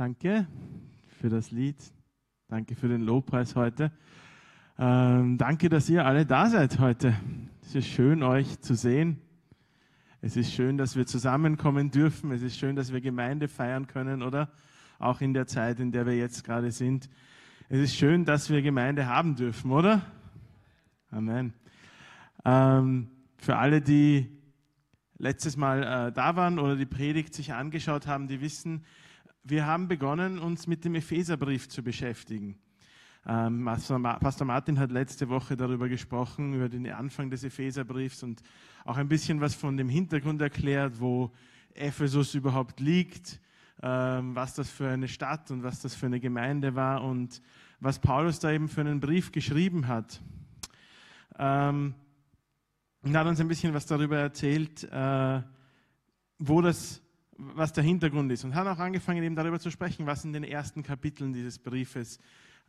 Danke für das Lied. Danke für den Lobpreis heute. Ähm, danke, dass ihr alle da seid heute. Es ist schön, euch zu sehen. Es ist schön, dass wir zusammenkommen dürfen. Es ist schön, dass wir Gemeinde feiern können, oder? Auch in der Zeit, in der wir jetzt gerade sind. Es ist schön, dass wir Gemeinde haben dürfen, oder? Amen. Ähm, für alle, die letztes Mal äh, da waren oder die Predigt sich angeschaut haben, die wissen, wir haben begonnen, uns mit dem Epheserbrief zu beschäftigen. Ähm, Pastor Martin hat letzte Woche darüber gesprochen, über den Anfang des Epheserbriefs und auch ein bisschen was von dem Hintergrund erklärt, wo Ephesus überhaupt liegt, ähm, was das für eine Stadt und was das für eine Gemeinde war und was Paulus da eben für einen Brief geschrieben hat. Ähm, und hat uns ein bisschen was darüber erzählt, äh, wo das was der Hintergrund ist und hat auch angefangen, eben darüber zu sprechen, was in den ersten Kapiteln dieses Briefes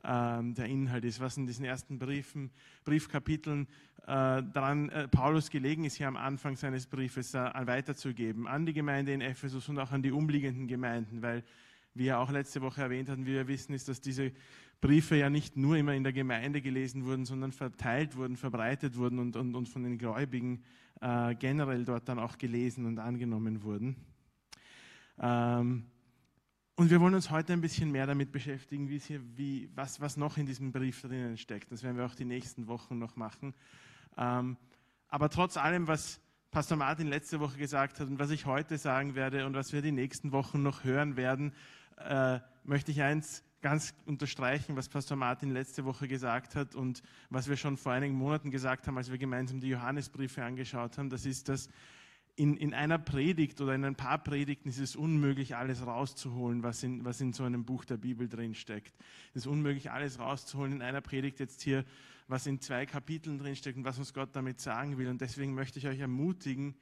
ähm, der Inhalt ist, was in diesen ersten Briefen, Briefkapiteln äh, daran äh, Paulus gelegen ist, hier am Anfang seines Briefes äh, weiterzugeben an die Gemeinde in Ephesus und auch an die umliegenden Gemeinden, weil, wie er auch letzte Woche erwähnt hat, wie wir wissen, ist, dass diese Briefe ja nicht nur immer in der Gemeinde gelesen wurden, sondern verteilt wurden, verbreitet wurden und, und, und von den Gläubigen äh, generell dort dann auch gelesen und angenommen wurden. Ähm, und wir wollen uns heute ein bisschen mehr damit beschäftigen, wie hier, wie, was, was noch in diesem Brief drinnen steckt. Das werden wir auch die nächsten Wochen noch machen. Ähm, aber trotz allem, was Pastor Martin letzte Woche gesagt hat und was ich heute sagen werde und was wir die nächsten Wochen noch hören werden, äh, möchte ich eins ganz unterstreichen, was Pastor Martin letzte Woche gesagt hat und was wir schon vor einigen Monaten gesagt haben, als wir gemeinsam die Johannesbriefe angeschaut haben. Das ist, dass in, in einer Predigt oder in ein paar Predigten ist es unmöglich, alles rauszuholen, was in, was in so einem Buch der Bibel drinsteckt. Es ist unmöglich, alles rauszuholen in einer Predigt jetzt hier, was in zwei Kapiteln drinsteckt und was uns Gott damit sagen will. Und deswegen möchte ich euch ermutigen,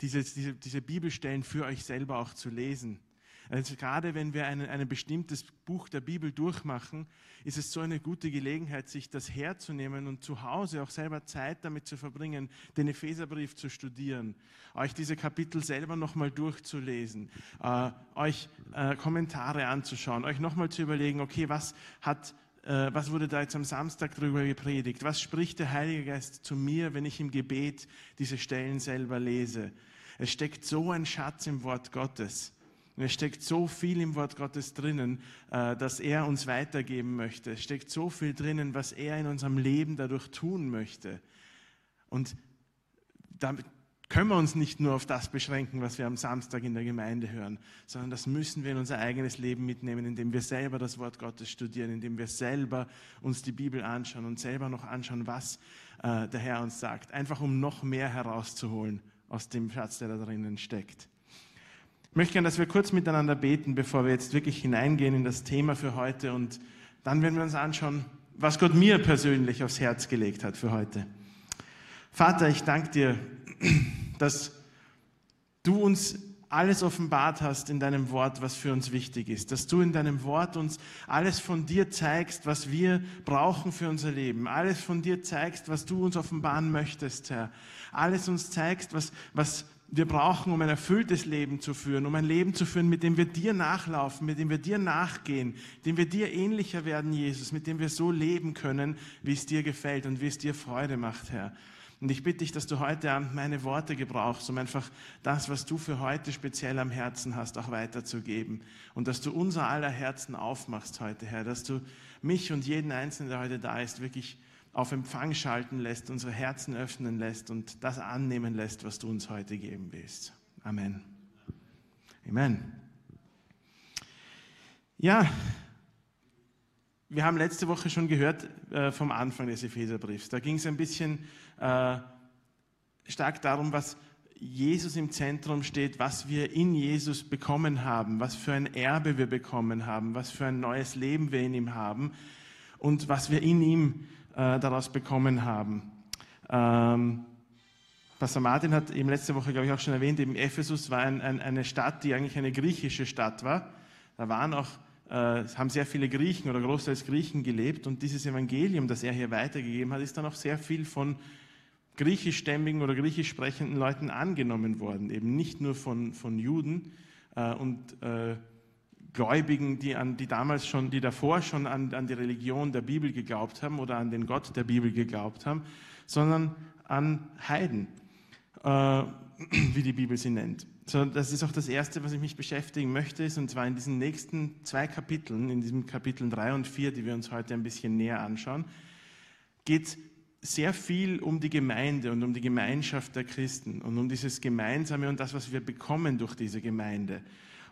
diese, diese, diese Bibelstellen für euch selber auch zu lesen also gerade wenn wir ein, ein bestimmtes Buch der Bibel durchmachen, ist es so eine gute Gelegenheit, sich das herzunehmen und zu Hause auch selber Zeit damit zu verbringen, den Epheserbrief zu studieren, euch diese Kapitel selber nochmal durchzulesen, äh, euch äh, Kommentare anzuschauen, euch nochmal zu überlegen, okay, was hat äh, was wurde da jetzt am Samstag drüber gepredigt? Was spricht der Heilige Geist zu mir, wenn ich im Gebet diese Stellen selber lese? Es steckt so ein Schatz im Wort Gottes. Und es steckt so viel im Wort Gottes drinnen, äh, dass er uns weitergeben möchte. Es steckt so viel drinnen, was er in unserem Leben dadurch tun möchte. Und damit können wir uns nicht nur auf das beschränken, was wir am Samstag in der Gemeinde hören, sondern das müssen wir in unser eigenes Leben mitnehmen, indem wir selber das Wort Gottes studieren, indem wir selber uns die Bibel anschauen und selber noch anschauen, was äh, der Herr uns sagt. Einfach um noch mehr herauszuholen aus dem Schatz, der da drinnen steckt. Ich möchte gerne, dass wir kurz miteinander beten, bevor wir jetzt wirklich hineingehen in das Thema für heute. Und dann werden wir uns anschauen, was Gott mir persönlich aufs Herz gelegt hat für heute. Vater, ich danke dir, dass du uns alles offenbart hast in deinem Wort, was für uns wichtig ist. Dass du in deinem Wort uns alles von dir zeigst, was wir brauchen für unser Leben. Alles von dir zeigst, was du uns offenbaren möchtest, Herr. Alles uns zeigst, was, was wir brauchen, um ein erfülltes Leben zu führen, um ein Leben zu führen, mit dem wir dir nachlaufen, mit dem wir dir nachgehen, dem wir dir ähnlicher werden, Jesus, mit dem wir so leben können, wie es dir gefällt und wie es dir Freude macht, Herr. Und ich bitte dich, dass du heute Abend meine Worte gebrauchst, um einfach das, was du für heute speziell am Herzen hast, auch weiterzugeben. Und dass du unser aller Herzen aufmachst heute, Herr, dass du mich und jeden Einzelnen, der heute da ist, wirklich auf Empfang schalten lässt, unsere Herzen öffnen lässt und das annehmen lässt, was du uns heute geben willst. Amen. Amen. Ja, wir haben letzte Woche schon gehört äh, vom Anfang des Epheserbriefs. Da ging es ein bisschen äh, stark darum, was Jesus im Zentrum steht, was wir in Jesus bekommen haben, was für ein Erbe wir bekommen haben, was für ein neues Leben wir in ihm haben und was wir in ihm äh, daraus bekommen haben. Ähm, Pastor Martin hat eben letzte Woche, glaube ich, auch schon erwähnt, eben Ephesus war ein, ein, eine Stadt, die eigentlich eine griechische Stadt war. Da waren auch, äh, haben sehr viele Griechen oder großteils Griechen gelebt und dieses Evangelium, das er hier weitergegeben hat, ist dann auch sehr viel von griechischstämmigen oder griechisch sprechenden Leuten angenommen worden, eben nicht nur von, von Juden äh, und äh, Gläubigen, die, an, die damals schon, die davor schon an, an die Religion der Bibel geglaubt haben oder an den Gott der Bibel geglaubt haben, sondern an Heiden, äh, wie die Bibel sie nennt. So, das ist auch das Erste, was ich mich beschäftigen möchte, und zwar in diesen nächsten zwei Kapiteln, in diesen Kapiteln 3 und 4, die wir uns heute ein bisschen näher anschauen, geht sehr viel um die Gemeinde und um die Gemeinschaft der Christen und um dieses Gemeinsame und das, was wir bekommen durch diese Gemeinde.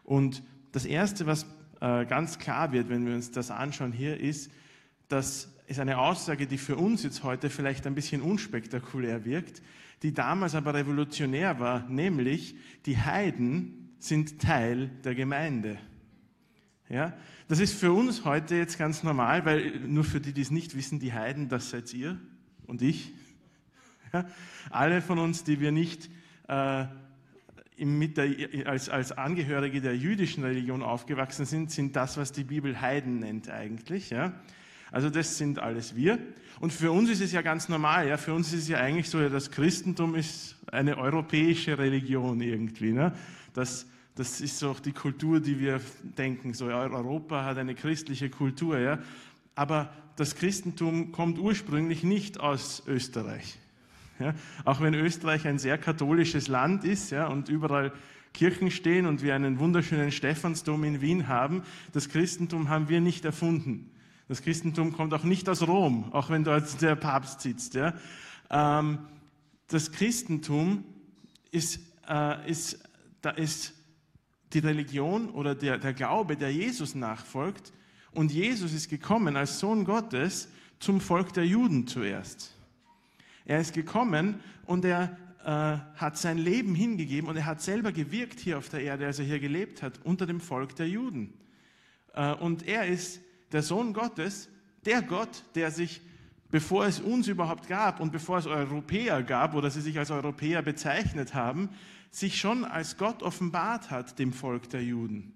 Und das Erste, was äh, ganz klar wird, wenn wir uns das anschauen hier, ist, dass es eine Aussage, die für uns jetzt heute vielleicht ein bisschen unspektakulär wirkt, die damals aber revolutionär war, nämlich die Heiden sind Teil der Gemeinde. Ja, das ist für uns heute jetzt ganz normal, weil nur für die, die es nicht wissen, die Heiden, das seid ihr und ich. Ja, alle von uns, die wir nicht äh, der, als, als Angehörige der jüdischen Religion aufgewachsen sind, sind das, was die Bibel Heiden nennt eigentlich. Ja? Also das sind alles wir. Und für uns ist es ja ganz normal. Ja? Für uns ist es ja eigentlich so, ja, das Christentum ist eine europäische Religion irgendwie. Ne? Das, das ist auch die Kultur, die wir denken. So Europa hat eine christliche Kultur. Ja? Aber das Christentum kommt ursprünglich nicht aus Österreich. Ja, auch wenn Österreich ein sehr katholisches Land ist ja, und überall Kirchen stehen und wir einen wunderschönen Stephansdom in Wien haben, das Christentum haben wir nicht erfunden. Das Christentum kommt auch nicht aus Rom, auch wenn dort der Papst sitzt. Ja. Ähm, das Christentum ist, äh, ist, da ist die Religion oder der, der Glaube, der Jesus nachfolgt. Und Jesus ist gekommen als Sohn Gottes zum Volk der Juden zuerst. Er ist gekommen und er äh, hat sein Leben hingegeben und er hat selber gewirkt hier auf der Erde, als er hier gelebt hat, unter dem Volk der Juden. Äh, und er ist der Sohn Gottes, der Gott, der sich, bevor es uns überhaupt gab und bevor es Europäer gab oder sie sich als Europäer bezeichnet haben, sich schon als Gott offenbart hat dem Volk der Juden.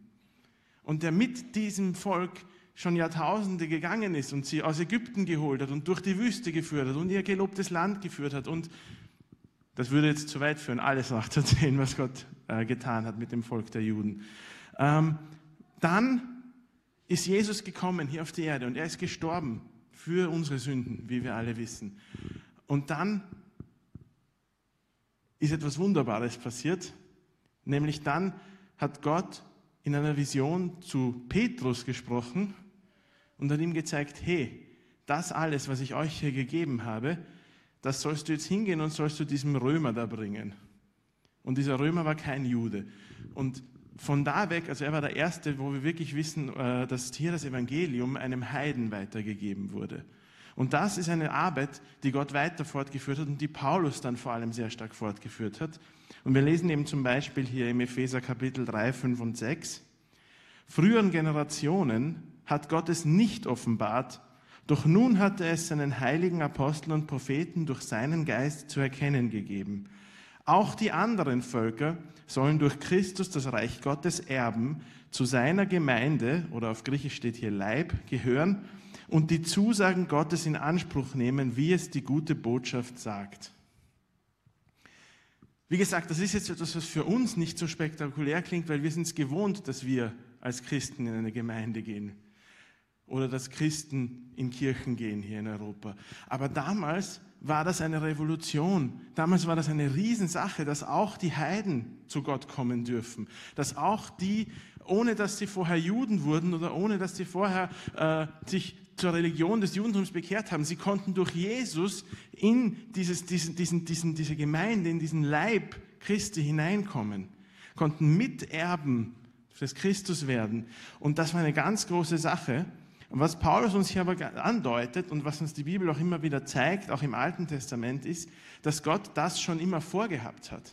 Und der mit diesem Volk schon Jahrtausende gegangen ist und sie aus Ägypten geholt hat und durch die Wüste geführt hat und ihr gelobtes Land geführt hat. Und das würde jetzt zu weit führen, alles nachzusehen, was Gott äh, getan hat mit dem Volk der Juden. Ähm, dann ist Jesus gekommen hier auf die Erde und er ist gestorben für unsere Sünden, wie wir alle wissen. Und dann ist etwas Wunderbares passiert, nämlich dann hat Gott in einer Vision zu Petrus gesprochen und hat ihm gezeigt, hey, das alles, was ich euch hier gegeben habe, das sollst du jetzt hingehen und sollst du diesem Römer da bringen. Und dieser Römer war kein Jude. Und von da weg, also er war der Erste, wo wir wirklich wissen, äh, dass hier das Evangelium einem Heiden weitergegeben wurde. Und das ist eine Arbeit, die Gott weiter fortgeführt hat und die Paulus dann vor allem sehr stark fortgeführt hat. Und wir lesen eben zum Beispiel hier im Epheser Kapitel 3, 5 und 6. Früheren Generationen hat Gott es nicht offenbart, doch nun hat er es seinen heiligen Aposteln und Propheten durch seinen Geist zu erkennen gegeben. Auch die anderen Völker sollen durch Christus das Reich Gottes erben, zu seiner Gemeinde, oder auf Griechisch steht hier Leib, gehören und die Zusagen Gottes in Anspruch nehmen, wie es die gute Botschaft sagt. Wie gesagt, das ist jetzt etwas, was für uns nicht so spektakulär klingt, weil wir sind es gewohnt, dass wir als Christen in eine Gemeinde gehen oder dass Christen in Kirchen gehen hier in Europa. Aber damals war das eine Revolution. Damals war das eine Riesensache, dass auch die Heiden zu Gott kommen dürfen. Dass auch die, ohne dass sie vorher Juden wurden oder ohne dass sie vorher äh, sich zur Religion des Judentums bekehrt haben, sie konnten durch Jesus in dieses, diesen, diesen, diesen, diese Gemeinde, in diesen Leib Christi hineinkommen, konnten Miterben des Christus werden. Und das war eine ganz große Sache. Und was Paulus uns hier aber andeutet und was uns die Bibel auch immer wieder zeigt, auch im Alten Testament, ist, dass Gott das schon immer vorgehabt hat.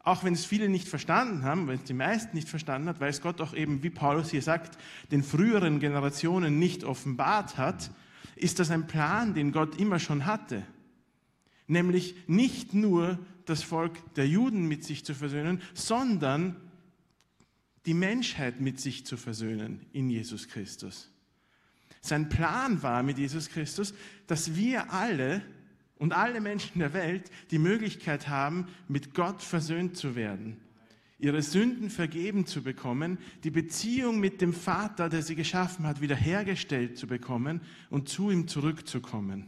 Auch wenn es viele nicht verstanden haben, wenn es die meisten nicht verstanden hat, weil es Gott auch eben, wie Paulus hier sagt, den früheren Generationen nicht offenbart hat, ist das ein Plan, den Gott immer schon hatte. Nämlich nicht nur das Volk der Juden mit sich zu versöhnen, sondern die Menschheit mit sich zu versöhnen in Jesus Christus. Sein Plan war mit Jesus Christus, dass wir alle und alle Menschen der Welt die Möglichkeit haben, mit Gott versöhnt zu werden. ihre Sünden vergeben zu bekommen, die Beziehung mit dem Vater, der sie geschaffen hat, wiederhergestellt zu bekommen und zu ihm zurückzukommen.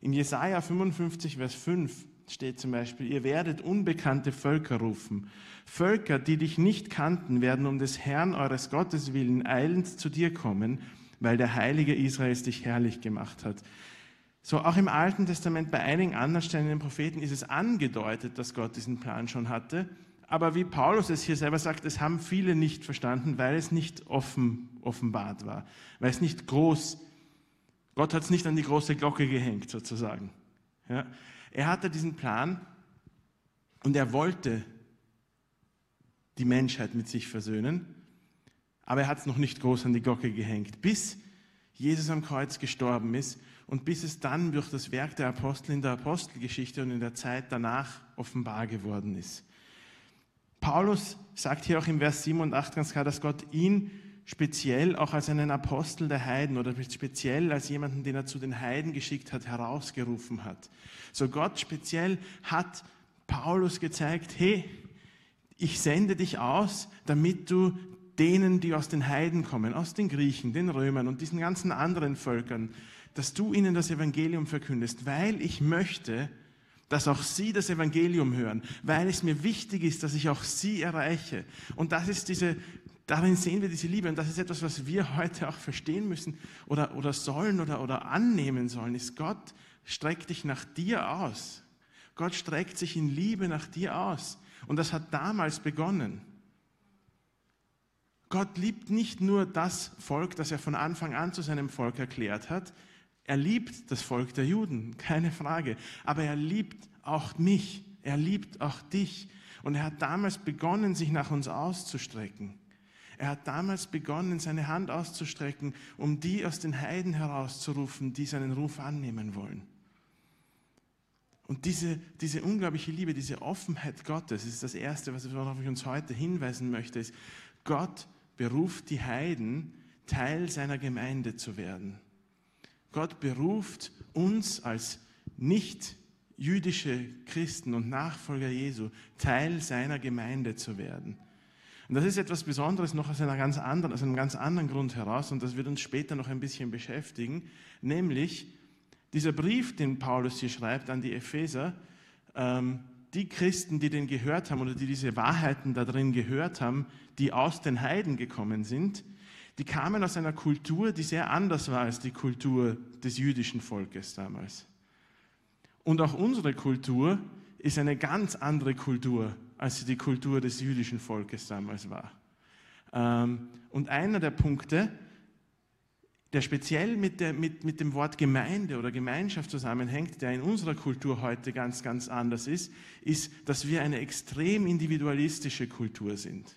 In Jesaja 55, Vers 5 steht zum Beispiel, ihr werdet unbekannte Völker rufen. Völker, die dich nicht kannten, werden um des Herrn eures Gottes willen eilend zu dir kommen, weil der Heilige Israels dich herrlich gemacht hat. So auch im Alten Testament bei einigen anderen Stellen in den Propheten ist es angedeutet, dass Gott diesen Plan schon hatte. Aber wie Paulus es hier selber sagt, es haben viele nicht verstanden, weil es nicht offen offenbart war, weil es nicht groß, Gott hat es nicht an die große Glocke gehängt sozusagen. Ja. Er hatte diesen Plan und er wollte die Menschheit mit sich versöhnen, aber er hat es noch nicht groß an die Glocke gehängt, bis Jesus am Kreuz gestorben ist und bis es dann durch das Werk der Apostel in der Apostelgeschichte und in der Zeit danach offenbar geworden ist. Paulus sagt hier auch im Vers 7 und 8 ganz klar, dass Gott ihn speziell auch als einen Apostel der Heiden oder speziell als jemanden, den er zu den Heiden geschickt hat, herausgerufen hat. So Gott speziell hat Paulus gezeigt, hey, ich sende dich aus, damit du denen, die aus den Heiden kommen, aus den Griechen, den Römern und diesen ganzen anderen Völkern, dass du ihnen das Evangelium verkündest, weil ich möchte, dass auch sie das Evangelium hören, weil es mir wichtig ist, dass ich auch sie erreiche. Und das ist diese, darin sehen wir diese Liebe. Und das ist etwas, was wir heute auch verstehen müssen oder, oder sollen oder, oder annehmen sollen, ist Gott streckt dich nach dir aus. Gott streckt sich in Liebe nach dir aus. Und das hat damals begonnen. Gott liebt nicht nur das Volk, das er von Anfang an zu seinem Volk erklärt hat. Er liebt das Volk der Juden, keine Frage. Aber er liebt auch mich. Er liebt auch dich. Und er hat damals begonnen, sich nach uns auszustrecken. Er hat damals begonnen, seine Hand auszustrecken, um die aus den Heiden herauszurufen, die seinen Ruf annehmen wollen. Und diese, diese unglaubliche Liebe, diese Offenheit Gottes, ist das Erste, worauf ich uns heute hinweisen möchte, ist, Gott beruft die Heiden, Teil seiner Gemeinde zu werden. Gott beruft uns als nicht jüdische Christen und Nachfolger Jesu, Teil seiner Gemeinde zu werden. Und das ist etwas Besonderes noch aus, einer ganz anderen, aus einem ganz anderen Grund heraus und das wird uns später noch ein bisschen beschäftigen, nämlich dieser Brief, den Paulus hier schreibt an die Epheser, ähm, die Christen, die den gehört haben oder die diese Wahrheiten da drin gehört haben, die aus den Heiden gekommen sind, die kamen aus einer Kultur, die sehr anders war als die Kultur des jüdischen Volkes damals. Und auch unsere Kultur ist eine ganz andere Kultur, als die Kultur des jüdischen Volkes damals war. Ähm, und einer der Punkte, der speziell mit, der, mit, mit dem Wort Gemeinde oder Gemeinschaft zusammenhängt, der in unserer Kultur heute ganz, ganz anders ist, ist, dass wir eine extrem individualistische Kultur sind.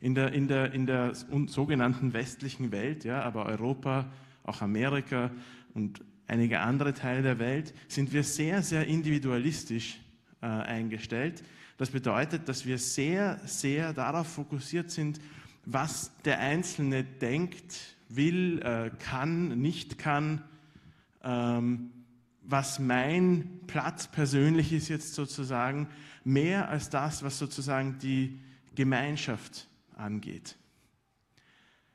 In der, in der, in der sogenannten westlichen Welt, ja, aber Europa, auch Amerika und einige andere Teile der Welt, sind wir sehr, sehr individualistisch äh, eingestellt. Das bedeutet, dass wir sehr, sehr darauf fokussiert sind, was der Einzelne denkt, will, äh, kann, nicht kann, ähm, was mein Platz persönlich ist jetzt sozusagen, mehr als das, was sozusagen die Gemeinschaft angeht.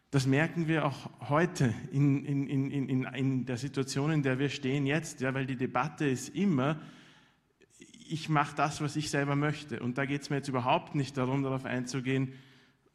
Das merken wir auch heute in, in, in, in, der Situation, in der wir stehen jetzt, ja, weil die Debatte ist immer, ich mache das, was ich selber möchte. Und da geht es mir jetzt überhaupt nicht darum, darauf einzugehen,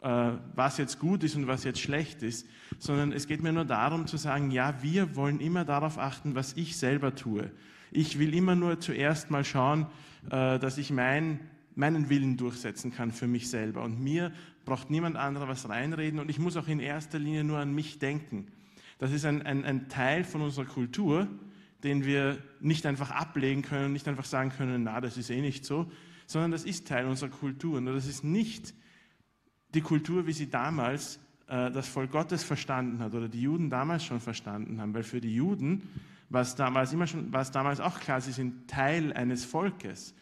was jetzt gut ist und was jetzt schlecht ist, sondern es geht mir nur darum zu sagen, ja, wir wollen immer darauf achten, was ich selber tue. Ich will immer nur zuerst mal schauen, äh, dass ich mein, meinen Willen durchsetzen kann für mich selber. Und mir braucht niemand anderer was reinreden und ich muss auch in erster Linie nur an mich denken. Das ist ein, ein, ein Teil von unserer Kultur, den wir nicht einfach ablegen können, nicht einfach sagen können, na, das ist eh nicht so, sondern das ist Teil unserer Kultur. Und das ist nicht die Kultur, wie sie damals äh, das Volk Gottes verstanden hat oder die Juden damals schon verstanden haben. Weil für die Juden war es damals, immer schon, war es damals auch klar, sie sind Teil eines Volkes.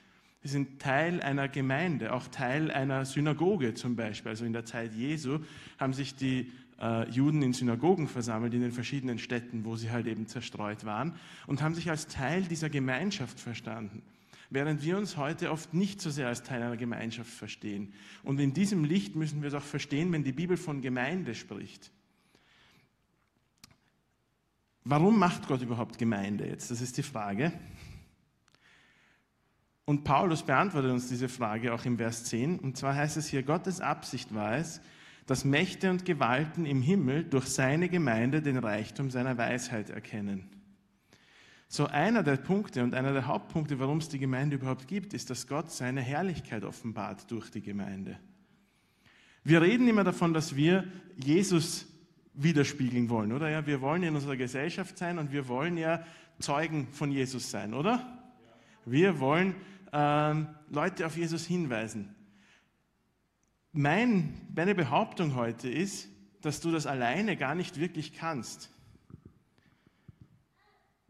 Sie sind Teil einer Gemeinde, auch Teil einer Synagoge zum Beispiel. Also in der Zeit Jesu haben sich die äh, Juden in Synagogen versammelt, in den verschiedenen Städten, wo sie halt eben zerstreut waren, und haben sich als Teil dieser Gemeinschaft verstanden. Während wir uns heute oft nicht so sehr als Teil einer Gemeinschaft verstehen. Und in diesem Licht müssen wir es auch verstehen, wenn die Bibel von Gemeinde spricht. Warum macht Gott überhaupt Gemeinde jetzt? Das ist die Frage. Und Paulus beantwortet uns diese Frage auch im Vers 10. Und zwar heißt es hier, Gottes Absicht war es, dass Mächte und Gewalten im Himmel durch seine Gemeinde den Reichtum seiner Weisheit erkennen. So einer der Punkte und einer der Hauptpunkte, warum es die Gemeinde überhaupt gibt, ist, dass Gott seine Herrlichkeit offenbart durch die Gemeinde. Wir reden immer davon, dass wir Jesus widerspiegeln wollen, oder? Ja, wir wollen in unserer Gesellschaft sein und wir wollen ja Zeugen von Jesus sein, oder? Wir wollen ähm, Leute auf Jesus hinweisen. Mein, meine Behauptung heute ist, dass du das alleine gar nicht wirklich kannst.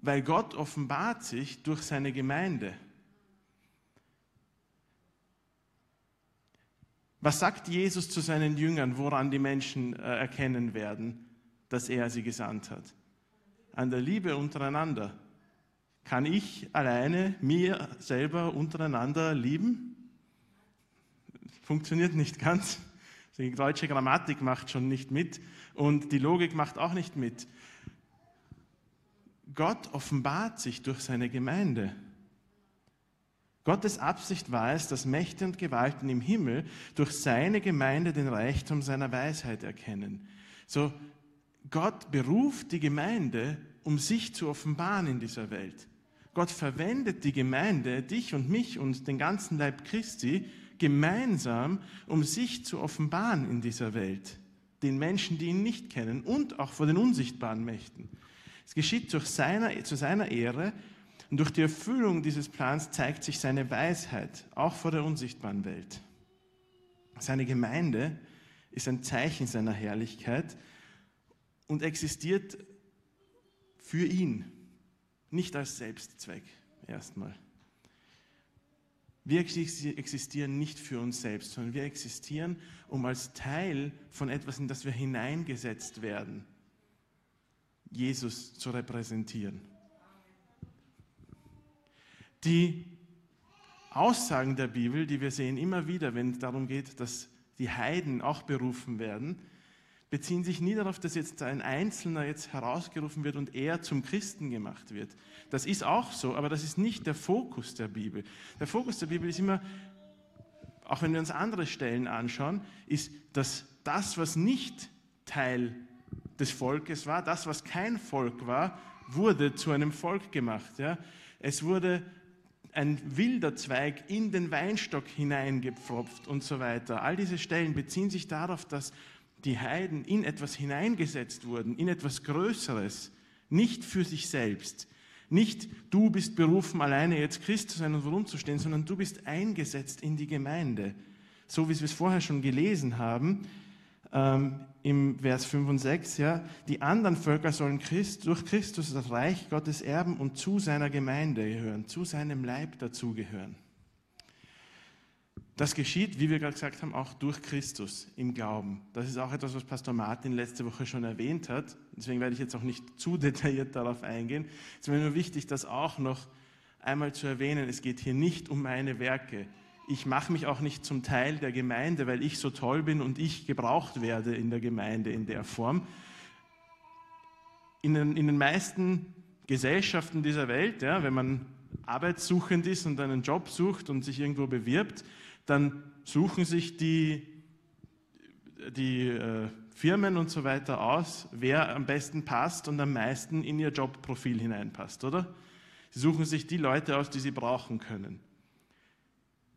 Weil Gott offenbart sich durch seine Gemeinde. Was sagt Jesus zu seinen Jüngern, woran die Menschen äh, erkennen werden, dass er sie gesandt hat? An der Liebe untereinander. Kann ich alleine mir selber untereinander lieben? Funktioniert nicht ganz. Die deutsche Grammatik macht schon nicht mit und die Logik macht auch nicht mit. Gott offenbart sich durch seine Gemeinde. Gottes Absicht war es, dass Mächte und Gewalten im Himmel durch seine Gemeinde den Reichtum seiner Weisheit erkennen. So, Gott beruft die Gemeinde, um sich zu offenbaren in dieser Welt. Gott verwendet die Gemeinde, dich und mich und den ganzen Leib Christi gemeinsam, um sich zu offenbaren in dieser Welt, den Menschen, die ihn nicht kennen und auch vor den unsichtbaren Mächten. Es geschieht durch seiner, zu seiner Ehre und durch die Erfüllung dieses Plans zeigt sich seine Weisheit, auch vor der unsichtbaren Welt. Seine Gemeinde ist ein Zeichen seiner Herrlichkeit und existiert für ihn, nicht als Selbstzweck erstmal. Wir existieren nicht für uns selbst, sondern wir existieren, um als Teil von etwas, in das wir hineingesetzt werden, Jesus zu repräsentieren. Die Aussagen der Bibel, die wir sehen immer wieder, wenn es darum geht, dass die Heiden auch berufen werden, beziehen sich nie darauf, dass jetzt ein Einzelner jetzt herausgerufen wird und er zum Christen gemacht wird. Das ist auch so, aber das ist nicht der Fokus der Bibel. Der Fokus der Bibel ist immer, auch wenn wir uns andere Stellen anschauen, ist, dass das, was nicht Teil des Volkes war, das, was kein Volk war, wurde zu einem Volk gemacht. Ja? Es wurde ein wilder Zweig in den Weinstock hineingepfropft und so weiter. All diese Stellen beziehen sich darauf, dass die Heiden in etwas hineingesetzt wurden, in etwas Größeres, nicht für sich selbst. Nicht du bist berufen, alleine jetzt Christ zu sein und worum zu stehen, sondern du bist eingesetzt in die Gemeinde. So wie wir es vorher schon gelesen haben, ähm, im Vers 5 und 6, ja, die anderen Völker sollen Christ, durch Christus das Reich Gottes erben und zu seiner Gemeinde gehören, zu seinem Leib dazugehören. Das geschieht, wie wir gerade gesagt haben, auch durch Christus im Glauben. Das ist auch etwas, was Pastor Martin letzte Woche schon erwähnt hat. Deswegen werde ich jetzt auch nicht zu detailliert darauf eingehen. Es ist mir nur wichtig, das auch noch einmal zu erwähnen. Es geht hier nicht um meine Werke ich mache mich auch nicht zum Teil der Gemeinde, weil ich so toll bin und ich gebraucht werde in der Gemeinde in der Form. In den, in den meisten Gesellschaften dieser Welt, ja, wenn man arbeitssuchend ist und einen Job sucht und sich irgendwo bewirbt, dann suchen sich die, die äh, Firmen und so weiter aus, wer am besten passt und am meisten in ihr Jobprofil hineinpasst, oder? Sie suchen sich die Leute aus, die sie brauchen können.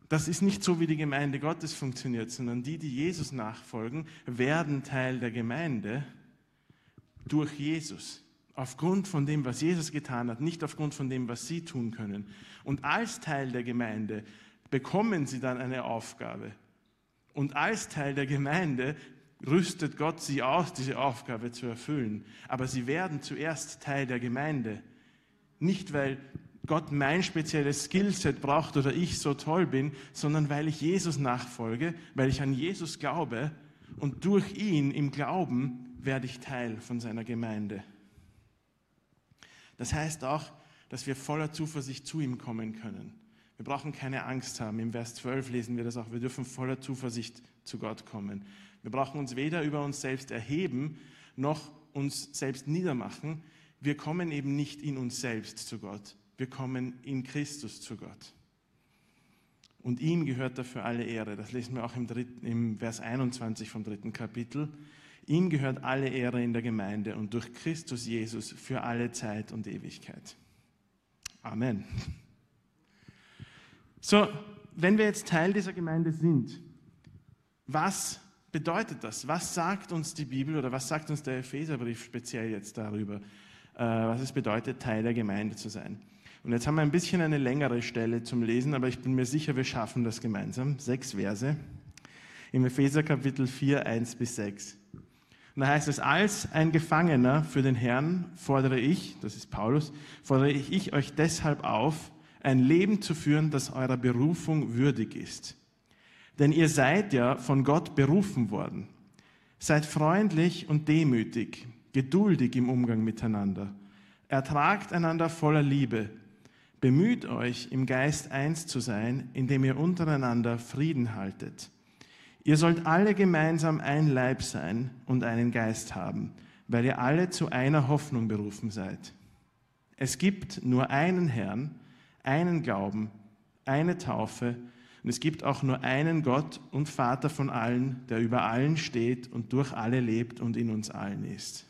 Das ist nicht so, wie die Gemeinde Gottes funktioniert, sondern die, die Jesus nachfolgen, werden Teil der Gemeinde durch Jesus. Aufgrund von dem, was Jesus getan hat, nicht aufgrund von dem, was sie tun können. Und als Teil der Gemeinde bekommen sie dann eine Aufgabe. Und als Teil der Gemeinde rüstet Gott sie aus, diese Aufgabe zu erfüllen. Aber sie werden zuerst Teil der Gemeinde. Nicht, weil Gott mein spezielles Skillset braucht oder ich so toll bin, sondern weil ich Jesus nachfolge, weil ich an Jesus glaube und durch ihn im Glauben werde ich Teil von seiner Gemeinde. Das heißt auch, dass wir voller Zuversicht zu ihm kommen können. Wir brauchen keine Angst haben. Im Vers 12 lesen wir das auch. Wir dürfen voller Zuversicht zu Gott kommen. Wir brauchen uns weder über uns selbst erheben, noch uns selbst niedermachen. Wir kommen eben nicht in uns selbst zu Gott. Wir kommen in Christus zu Gott. Und ihm gehört dafür alle Ehre. Das lesen wir auch im, dritten, im Vers 21 vom dritten Kapitel. Ihm gehört alle Ehre in der Gemeinde und durch Christus Jesus für alle Zeit und Ewigkeit. Amen. So, wenn wir jetzt Teil dieser Gemeinde sind, was bedeutet das? Was sagt uns die Bibel oder was sagt uns der Epheserbrief speziell jetzt darüber, äh, was es bedeutet, Teil der Gemeinde zu sein? Und jetzt haben wir ein bisschen eine längere Stelle zum Lesen, aber ich bin mir sicher, wir schaffen das gemeinsam. Sechs Verse im Epheser Kapitel 4, 1 bis 6. Und da heißt es, als ein Gefangener für den Herrn fordere ich, das ist Paulus, fordere ich euch deshalb auf, ein Leben zu führen, das eurer Berufung würdig ist. Denn ihr seid ja von Gott berufen worden. Seid freundlich und demütig, geduldig im Umgang miteinander. Ertragt einander voller Liebe. Bemüht euch, im Geist eins zu sein, indem ihr untereinander Frieden haltet. Ihr sollt alle gemeinsam ein Leib sein und einen Geist haben, weil ihr alle zu einer Hoffnung berufen seid. Es gibt nur einen Herrn, einen Glauben, eine Taufe und es gibt auch nur einen Gott und Vater von allen, der über allen steht und durch alle lebt und in uns allen ist.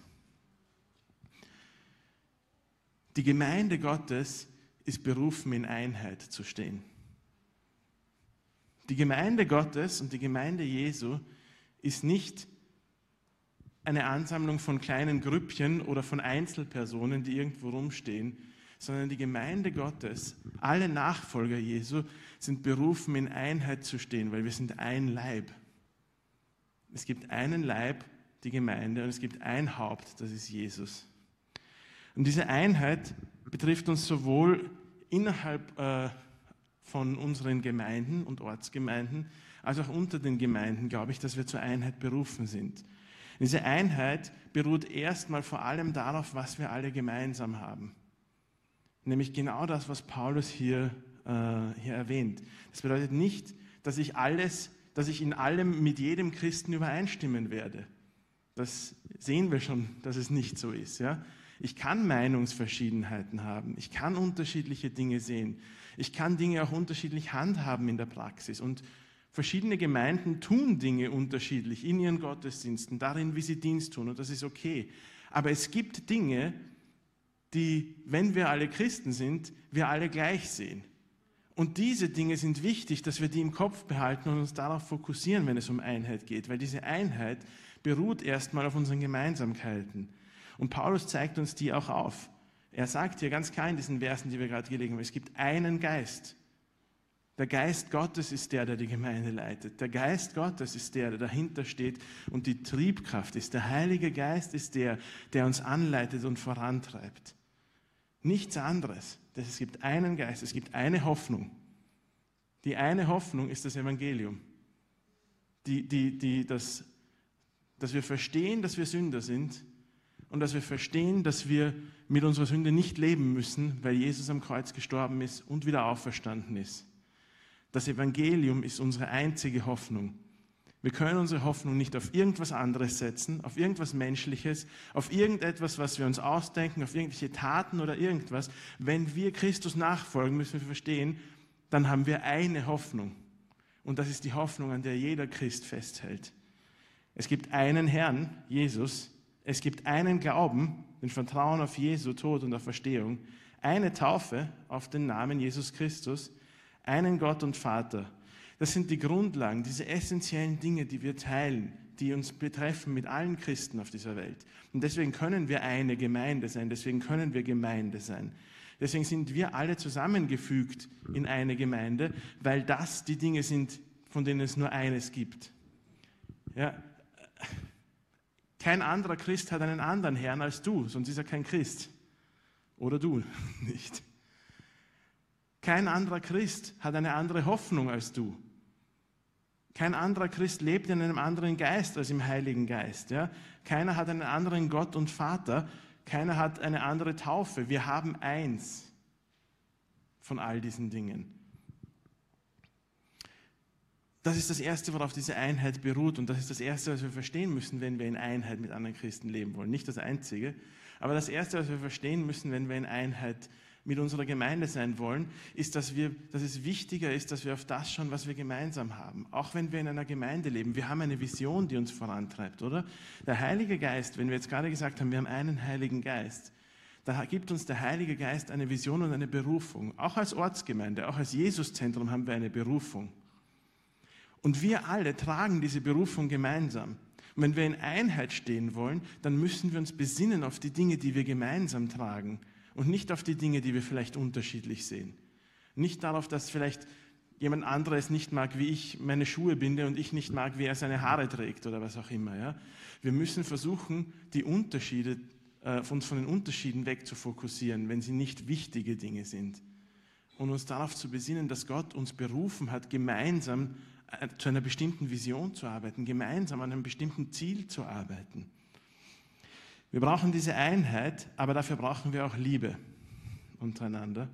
Die Gemeinde Gottes ist berufen, in Einheit zu stehen. Die Gemeinde Gottes und die Gemeinde Jesu ist nicht eine Ansammlung von kleinen Grüppchen oder von Einzelpersonen, die irgendwo rumstehen, sondern die Gemeinde Gottes, alle Nachfolger Jesu sind berufen, in Einheit zu stehen, weil wir sind ein Leib. Es gibt einen Leib, die Gemeinde, und es gibt ein Haupt, das ist Jesus. Und diese Einheit betrifft uns sowohl innerhalb äh, von unseren Gemeinden und Ortsgemeinden, als auch unter den Gemeinden, glaube ich, dass wir zur Einheit berufen sind. Diese Einheit beruht erstmal vor allem darauf, was wir alle gemeinsam haben. Nämlich genau das, was Paulus hier, äh, hier erwähnt. Das bedeutet nicht, dass ich alles, dass ich in allem mit jedem Christen übereinstimmen werde. Das sehen wir schon, dass es nicht so ist. Ja? Ich kann Meinungsverschiedenheiten haben. Ich kann unterschiedliche Dinge sehen. Ich kann Dinge auch unterschiedlich handhaben in der Praxis. Und verschiedene Gemeinden tun Dinge unterschiedlich in ihren Gottesdiensten, darin, wie sie Dienst tun. Und das ist okay. Aber es gibt Dinge, die, wenn wir alle Christen sind, wir alle gleich sehen. Und diese Dinge sind wichtig, dass wir die im Kopf behalten und uns darauf fokussieren, wenn es um Einheit geht, weil diese Einheit beruht erstmal auf unseren Gemeinsamkeiten. Und Paulus zeigt uns die auch auf. Er sagt hier ganz klar in diesen Versen, die wir gerade gelegen haben, es gibt einen Geist. Der Geist Gottes ist der, der die Gemeinde leitet. Der Geist Gottes ist der, der dahinter steht und die Triebkraft ist. Der Heilige Geist ist der, der uns anleitet und vorantreibt. Nichts anderes. Es gibt einen Geist, es gibt eine Hoffnung. Die eine Hoffnung ist das Evangelium. Die, die, die, das, dass wir verstehen, dass wir Sünder sind und dass wir verstehen, dass wir mit unserer Sünde nicht leben müssen, weil Jesus am Kreuz gestorben ist und wieder auferstanden ist. Das Evangelium ist unsere einzige Hoffnung. Wir können unsere Hoffnung nicht auf irgendwas anderes setzen, auf irgendwas Menschliches, auf irgendetwas, was wir uns ausdenken, auf irgendwelche Taten oder irgendwas. Wenn wir Christus nachfolgen, müssen wir verstehen, dann haben wir eine Hoffnung. Und das ist die Hoffnung, an der jeder Christ festhält. Es gibt einen Herrn, Jesus. Es gibt einen Glauben, den Vertrauen auf Jesu Tod und Auferstehung. Eine Taufe auf den Namen Jesus Christus. Einen Gott und Vater das sind die Grundlagen, diese essentiellen Dinge, die wir teilen, die uns betreffen mit allen Christen auf dieser Welt. Und deswegen können wir eine Gemeinde sein, deswegen können wir Gemeinde sein. Deswegen sind wir alle zusammengefügt in eine Gemeinde, weil das die Dinge sind, von denen es nur eines gibt. Ja, kein anderer Christ hat einen anderen Herrn als du, sonst ist er kein Christ. Oder du nicht. Kein anderer Christ hat eine andere Hoffnung als du. Kein anderer Christ lebt in einem anderen Geist als im Heiligen Geist. Ja? Keiner hat einen anderen Gott und Vater. Keiner hat eine andere Taufe. Wir haben eins von all diesen Dingen. Das ist das Erste, worauf diese Einheit beruht. Und das ist das Erste, was wir verstehen müssen, wenn wir in Einheit mit anderen Christen leben wollen. Nicht das Einzige, aber das Erste, was wir verstehen müssen, wenn wir in Einheit mit unserer Gemeinde sein wollen, ist, dass, wir, dass es wichtiger ist, dass wir auf das schauen, was wir gemeinsam haben. Auch wenn wir in einer Gemeinde leben. Wir haben eine Vision, die uns vorantreibt, oder? Der Heilige Geist, wenn wir jetzt gerade gesagt haben, wir haben einen Heiligen Geist, da gibt uns der Heilige Geist eine Vision und eine Berufung. Auch als Ortsgemeinde, auch als Jesuszentrum haben wir eine Berufung. Und wir alle tragen diese Berufung gemeinsam. Und wenn wir in Einheit stehen wollen, dann müssen wir uns besinnen auf die Dinge, die wir gemeinsam tragen und nicht auf die Dinge, die wir vielleicht unterschiedlich sehen. Nicht darauf, dass vielleicht jemand anderes nicht mag, wie ich meine Schuhe binde und ich nicht mag, wie er seine Haare trägt oder was auch immer. Ja? Wir müssen versuchen, die Unterschiede, äh, uns von den Unterschieden weg zu fokussieren, wenn sie nicht wichtige Dinge sind. Und uns darauf zu besinnen, dass Gott uns berufen hat, gemeinsam zu einer bestimmten Vision zu arbeiten, gemeinsam an einem bestimmten Ziel zu arbeiten. Wir brauchen diese Einheit, aber dafür brauchen wir auch Liebe untereinander.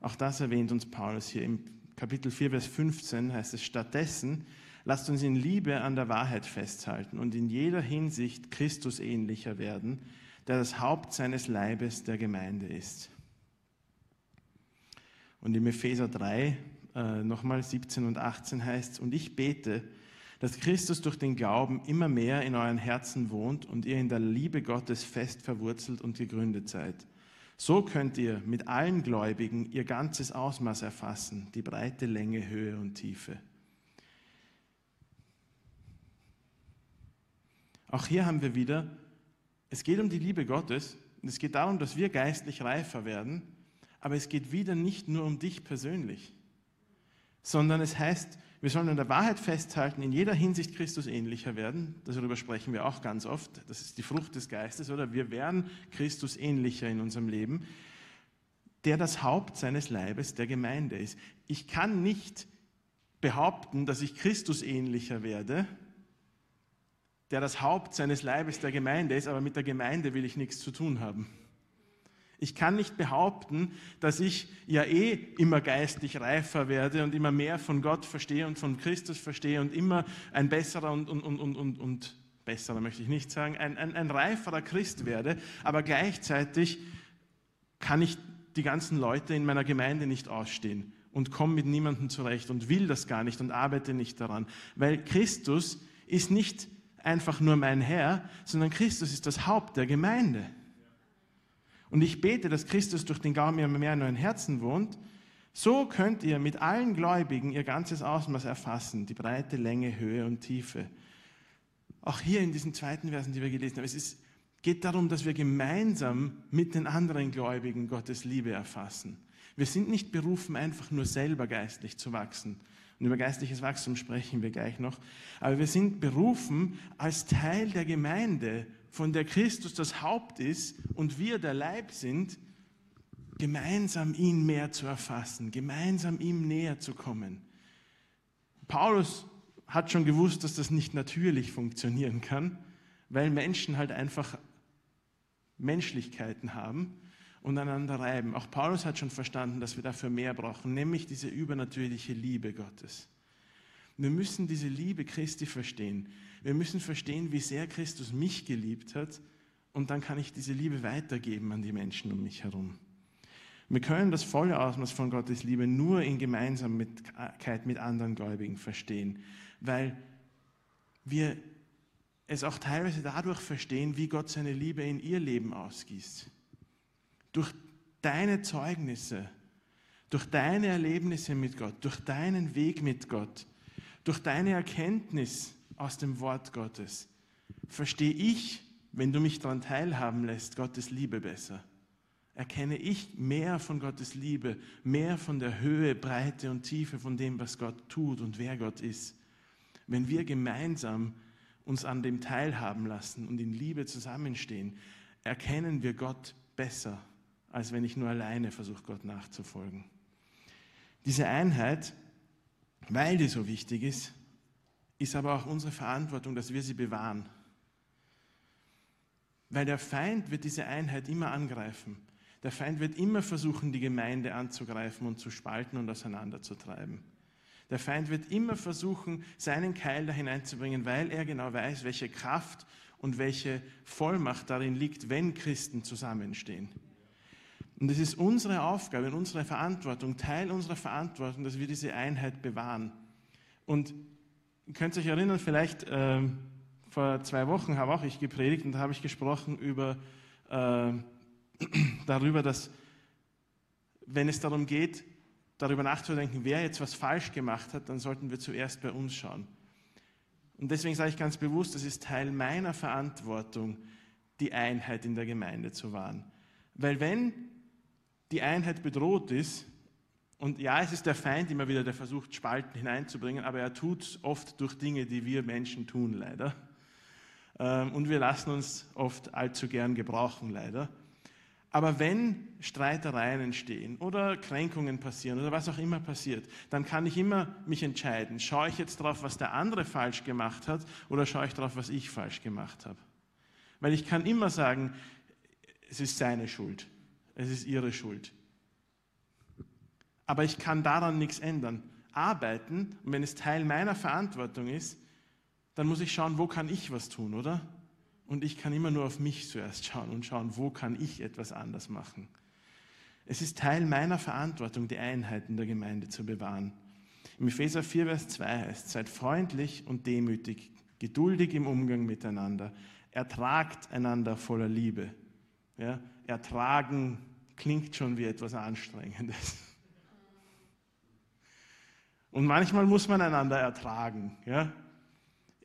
Auch das erwähnt uns Paulus hier im Kapitel 4, Vers 15 heißt es, stattdessen lasst uns in Liebe an der Wahrheit festhalten und in jeder Hinsicht Christus ähnlicher werden, der das Haupt seines Leibes der Gemeinde ist. Und im Epheser 3, äh, nochmal 17 und 18 heißt und ich bete, dass Christus durch den Glauben immer mehr in euren Herzen wohnt und ihr in der Liebe Gottes fest verwurzelt und gegründet seid. So könnt ihr mit allen Gläubigen ihr ganzes Ausmaß erfassen, die breite Länge, Höhe und Tiefe. Auch hier haben wir wieder, es geht um die Liebe Gottes und es geht darum, dass wir geistlich reifer werden, aber es geht wieder nicht nur um dich persönlich sondern es heißt, wir sollen an der Wahrheit festhalten, in jeder Hinsicht Christus ähnlicher werden. Darüber sprechen wir auch ganz oft. Das ist die Frucht des Geistes, oder? Wir werden Christus ähnlicher in unserem Leben, der das Haupt seines Leibes der Gemeinde ist. Ich kann nicht behaupten, dass ich Christus ähnlicher werde, der das Haupt seines Leibes der Gemeinde ist, aber mit der Gemeinde will ich nichts zu tun haben. Ich kann nicht behaupten, dass ich ja eh immer geistlich reifer werde und immer mehr von Gott verstehe und von Christus verstehe und immer ein besserer und, und, und, und, und besserer möchte ich nicht sagen, ein, ein, ein reiferer Christ werde, aber gleichzeitig kann ich die ganzen Leute in meiner Gemeinde nicht ausstehen und komme mit niemandem zurecht und will das gar nicht und arbeite nicht daran, weil Christus ist nicht einfach nur mein Herr, sondern Christus ist das Haupt der Gemeinde. Und ich bete, dass Christus durch den Glauben immer mehr in euren Herzen wohnt. So könnt ihr mit allen Gläubigen ihr ganzes Ausmaß erfassen, die Breite, Länge, Höhe und Tiefe. Auch hier in diesen zweiten Versen, die wir gelesen haben, es ist, geht darum, dass wir gemeinsam mit den anderen Gläubigen Gottes Liebe erfassen. Wir sind nicht berufen, einfach nur selber geistlich zu wachsen. Und über geistliches Wachstum sprechen wir gleich noch. Aber wir sind berufen, als Teil der Gemeinde von der Christus das Haupt ist und wir der Leib sind, gemeinsam ihn mehr zu erfassen, gemeinsam ihm näher zu kommen. Paulus hat schon gewusst, dass das nicht natürlich funktionieren kann, weil Menschen halt einfach Menschlichkeiten haben und einander reiben. Auch Paulus hat schon verstanden, dass wir dafür mehr brauchen, nämlich diese übernatürliche Liebe Gottes. Wir müssen diese Liebe Christi verstehen. Wir müssen verstehen, wie sehr Christus mich geliebt hat und dann kann ich diese Liebe weitergeben an die Menschen um mich herum. Wir können das volle Ausmaß von Gottes Liebe nur in Gemeinsamkeit mit anderen Gläubigen verstehen, weil wir es auch teilweise dadurch verstehen, wie Gott seine Liebe in ihr Leben ausgießt. Durch deine Zeugnisse, durch deine Erlebnisse mit Gott, durch deinen Weg mit Gott, durch deine Erkenntnis aus dem Wort Gottes verstehe ich, wenn du mich daran teilhaben lässt, Gottes Liebe besser. Erkenne ich mehr von Gottes Liebe, mehr von der Höhe, Breite und Tiefe von dem, was Gott tut und wer Gott ist. Wenn wir gemeinsam uns an dem teilhaben lassen und in Liebe zusammenstehen, erkennen wir Gott besser, als wenn ich nur alleine versuche, Gott nachzufolgen. Diese Einheit, weil die so wichtig ist, ist aber auch unsere Verantwortung, dass wir sie bewahren. Weil der Feind wird diese Einheit immer angreifen. Der Feind wird immer versuchen, die Gemeinde anzugreifen und zu spalten und auseinanderzutreiben. Der Feind wird immer versuchen, seinen Keil da hineinzubringen, weil er genau weiß, welche Kraft und welche Vollmacht darin liegt, wenn Christen zusammenstehen. Und es ist unsere Aufgabe und unsere Verantwortung, Teil unserer Verantwortung, dass wir diese Einheit bewahren. Und ihr könnt euch erinnern, vielleicht äh, vor zwei Wochen habe auch ich gepredigt und da habe ich gesprochen über, äh, darüber, dass wenn es darum geht, darüber nachzudenken, wer jetzt was falsch gemacht hat, dann sollten wir zuerst bei uns schauen. Und deswegen sage ich ganz bewusst, es ist Teil meiner Verantwortung, die Einheit in der Gemeinde zu wahren. Weil wenn die Einheit bedroht ist, und ja, es ist der Feind immer wieder, der versucht, Spalten hineinzubringen, aber er tut es oft durch Dinge, die wir Menschen tun, leider. Ähm, und wir lassen uns oft allzu gern gebrauchen, leider. Aber wenn Streitereien entstehen oder Kränkungen passieren oder was auch immer passiert, dann kann ich immer mich entscheiden, schaue ich jetzt darauf, was der andere falsch gemacht hat oder schaue ich darauf, was ich falsch gemacht habe. Weil ich kann immer sagen, es ist seine Schuld, es ist ihre Schuld. Aber ich kann daran nichts ändern. Arbeiten, und wenn es Teil meiner Verantwortung ist, dann muss ich schauen, wo kann ich was tun, oder? Und ich kann immer nur auf mich zuerst schauen und schauen, wo kann ich etwas anders machen. Es ist Teil meiner Verantwortung, die Einheit in der Gemeinde zu bewahren. Im Epheser 4, Vers 2 heißt, seid freundlich und demütig, geduldig im Umgang miteinander, ertragt einander voller Liebe. Ja, ertragen klingt schon wie etwas Anstrengendes. Und manchmal muss man einander ertragen. Ja?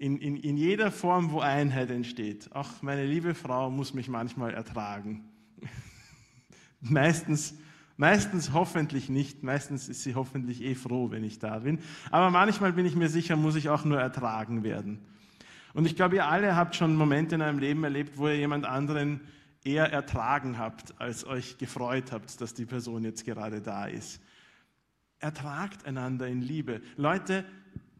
in, in, in jeder Form, wo Einheit entsteht. Auch meine liebe Frau muss mich manchmal ertragen. meistens, meistens hoffentlich nicht. Meistens ist sie hoffentlich eh froh, wenn ich da bin. Aber manchmal bin ich mir sicher, muss ich auch nur ertragen werden. Und ich glaube, ihr alle habt schon Momente in eurem Leben erlebt, wo ihr jemand anderen eher ertragen habt, als euch gefreut habt, dass die Person jetzt gerade da ist. Ertragt einander in Liebe. Leute,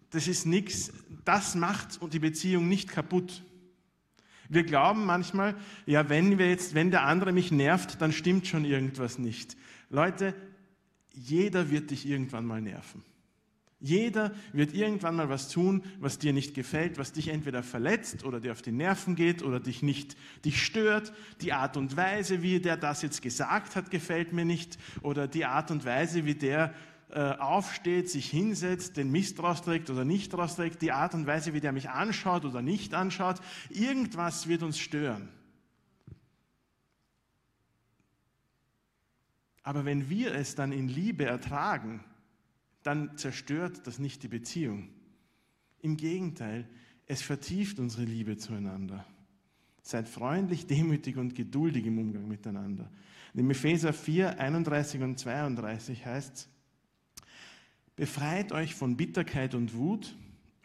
das ist nichts, das macht die Beziehung nicht kaputt. Wir glauben manchmal, ja, wenn wir jetzt, wenn der andere mich nervt, dann stimmt schon irgendwas nicht. Leute, jeder wird dich irgendwann mal nerven. Jeder wird irgendwann mal was tun, was dir nicht gefällt, was dich entweder verletzt oder dir auf die Nerven geht oder dich nicht, dich stört. Die Art und Weise, wie der das jetzt gesagt hat, gefällt mir nicht oder die Art und Weise, wie der aufsteht, sich hinsetzt, den Mist rausträgt oder nicht rausträgt, die Art und Weise, wie der mich anschaut oder nicht anschaut, irgendwas wird uns stören. Aber wenn wir es dann in Liebe ertragen, dann zerstört das nicht die Beziehung. Im Gegenteil, es vertieft unsere Liebe zueinander. Seid freundlich, demütig und geduldig im Umgang miteinander. In Epheser 4, 31 und 32 heißt es, Befreit euch von Bitterkeit und Wut,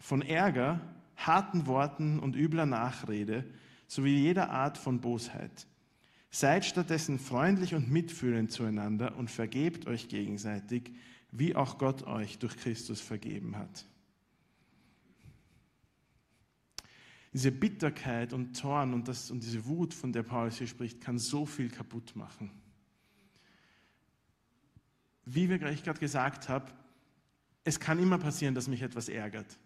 von Ärger, harten Worten und übler Nachrede sowie jeder Art von Bosheit. Seid stattdessen freundlich und mitfühlend zueinander und vergebt euch gegenseitig, wie auch Gott euch durch Christus vergeben hat. Diese Bitterkeit und Zorn und, das, und diese Wut, von der Paulus hier spricht, kann so viel kaputt machen. Wie wir gleich gerade gesagt haben, es kann immer passieren, dass mich etwas ärgert.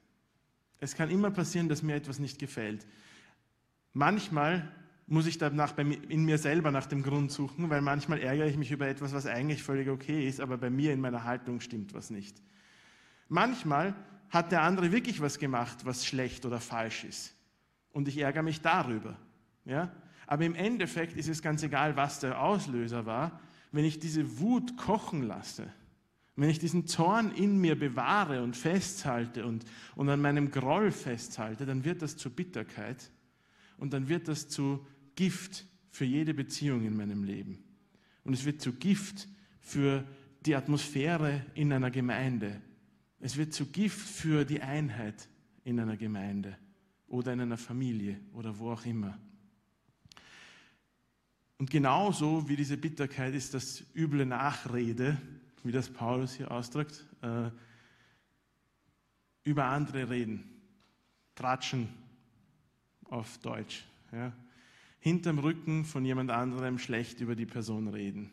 Es kann immer passieren, dass mir etwas nicht gefällt. Manchmal muss ich danach in mir selber nach dem Grund suchen, weil manchmal ärgere ich mich über etwas, was eigentlich völlig okay ist, aber bei mir in meiner Haltung stimmt was nicht. Manchmal hat der andere wirklich was gemacht, was schlecht oder falsch ist. Und ich ärgere mich darüber. Ja? Aber im Endeffekt ist es ganz egal, was der Auslöser war, wenn ich diese Wut kochen lasse wenn ich diesen Zorn in mir bewahre und festhalte und, und an meinem Groll festhalte, dann wird das zu Bitterkeit und dann wird das zu Gift für jede Beziehung in meinem Leben. Und es wird zu Gift für die Atmosphäre in einer Gemeinde. Es wird zu Gift für die Einheit in einer Gemeinde oder in einer Familie oder wo auch immer. Und genauso wie diese Bitterkeit ist das üble Nachrede, wie das Paulus hier ausdrückt, äh, über andere reden, tratschen auf Deutsch. Ja. Hinterm Rücken von jemand anderem schlecht über die Person reden.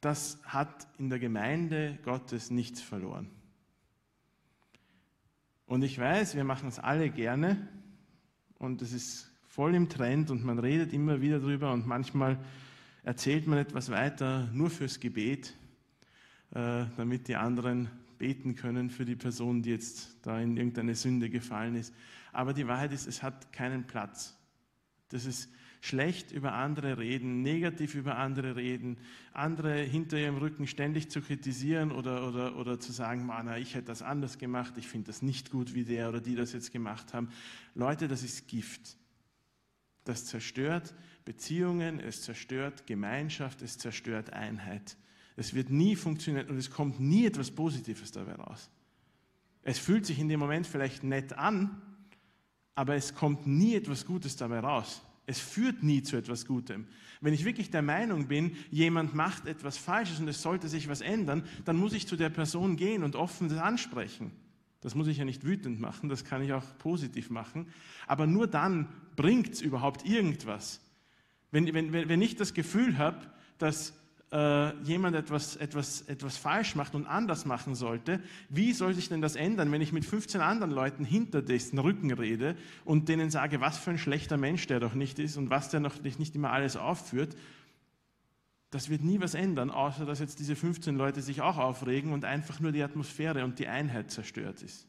Das hat in der Gemeinde Gottes nichts verloren. Und ich weiß, wir machen es alle gerne und es ist voll im Trend und man redet immer wieder drüber und manchmal erzählt man etwas weiter nur fürs Gebet, äh, damit die anderen beten können für die Person, die jetzt da in irgendeine Sünde gefallen ist. Aber die Wahrheit ist, es hat keinen Platz. Das ist schlecht über andere reden, negativ über andere reden, andere hinter ihrem Rücken ständig zu kritisieren oder, oder, oder zu sagen, na, ich hätte das anders gemacht, ich finde das nicht gut, wie der oder die das jetzt gemacht haben. Leute, das ist Gift. Das zerstört Beziehungen, es zerstört Gemeinschaft, es zerstört Einheit. Es wird nie funktionieren und es kommt nie etwas Positives dabei raus. Es fühlt sich in dem Moment vielleicht nett an, aber es kommt nie etwas Gutes dabei raus. Es führt nie zu etwas Gutem. Wenn ich wirklich der Meinung bin, jemand macht etwas Falsches und es sollte sich was ändern, dann muss ich zu der Person gehen und offen das ansprechen. Das muss ich ja nicht wütend machen, das kann ich auch positiv machen. Aber nur dann bringt es überhaupt irgendwas. Wenn, wenn, wenn ich das Gefühl habe, dass äh, jemand etwas, etwas, etwas falsch macht und anders machen sollte, wie soll sich denn das ändern, wenn ich mit 15 anderen Leuten hinter dessen Rücken rede und denen sage, was für ein schlechter Mensch der doch nicht ist und was der noch nicht immer alles aufführt? Das wird nie was ändern, außer dass jetzt diese 15 Leute sich auch aufregen und einfach nur die Atmosphäre und die Einheit zerstört ist.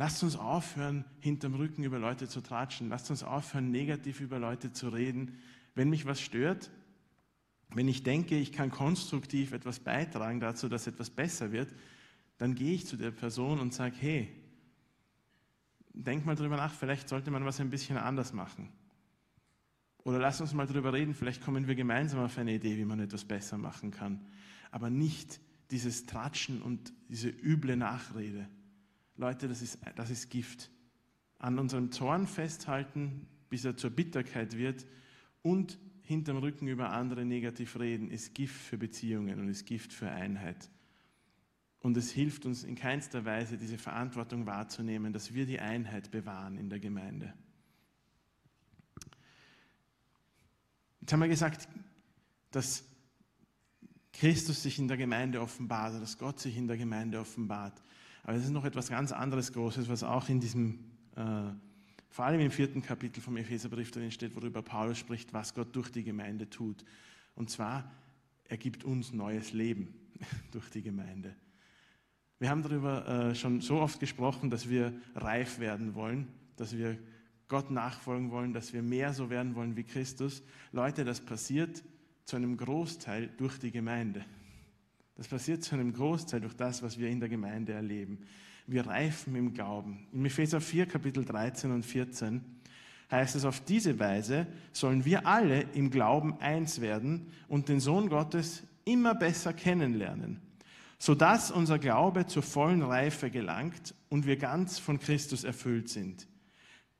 Lasst uns aufhören, hinterm Rücken über Leute zu tratschen. Lasst uns aufhören, negativ über Leute zu reden. Wenn mich was stört, wenn ich denke, ich kann konstruktiv etwas beitragen dazu, dass etwas besser wird, dann gehe ich zu der Person und sage, hey, denk mal drüber nach, vielleicht sollte man was ein bisschen anders machen. Oder lass uns mal drüber reden, vielleicht kommen wir gemeinsam auf eine Idee, wie man etwas besser machen kann. Aber nicht dieses Tratschen und diese üble Nachrede. Leute, das ist, das ist Gift. An unserem Zorn festhalten, bis er zur Bitterkeit wird und hinterm Rücken über andere negativ reden, ist Gift für Beziehungen und ist Gift für Einheit. Und es hilft uns in keinster Weise, diese Verantwortung wahrzunehmen, dass wir die Einheit bewahren in der Gemeinde. Jetzt haben wir gesagt, dass Christus sich in der Gemeinde offenbart, dass Gott sich in der Gemeinde offenbart. Aber es ist noch etwas ganz anderes Großes, was auch in diesem äh, vor allem im vierten Kapitel vom Epheserbrief drin steht, worüber Paulus spricht, was Gott durch die Gemeinde tut. Und zwar, er gibt uns neues Leben durch die Gemeinde. Wir haben darüber äh, schon so oft gesprochen, dass wir reif werden wollen, dass wir Gott nachfolgen wollen, dass wir mehr so werden wollen wie Christus. Leute, das passiert zu einem Großteil durch die Gemeinde. Das passiert zu einem Großteil durch das, was wir in der Gemeinde erleben wir reifen im Glauben. In Epheser 4, Kapitel 13 und 14 heißt es, auf diese Weise sollen wir alle im Glauben eins werden und den Sohn Gottes immer besser kennenlernen, sodass unser Glaube zur vollen Reife gelangt und wir ganz von Christus erfüllt sind.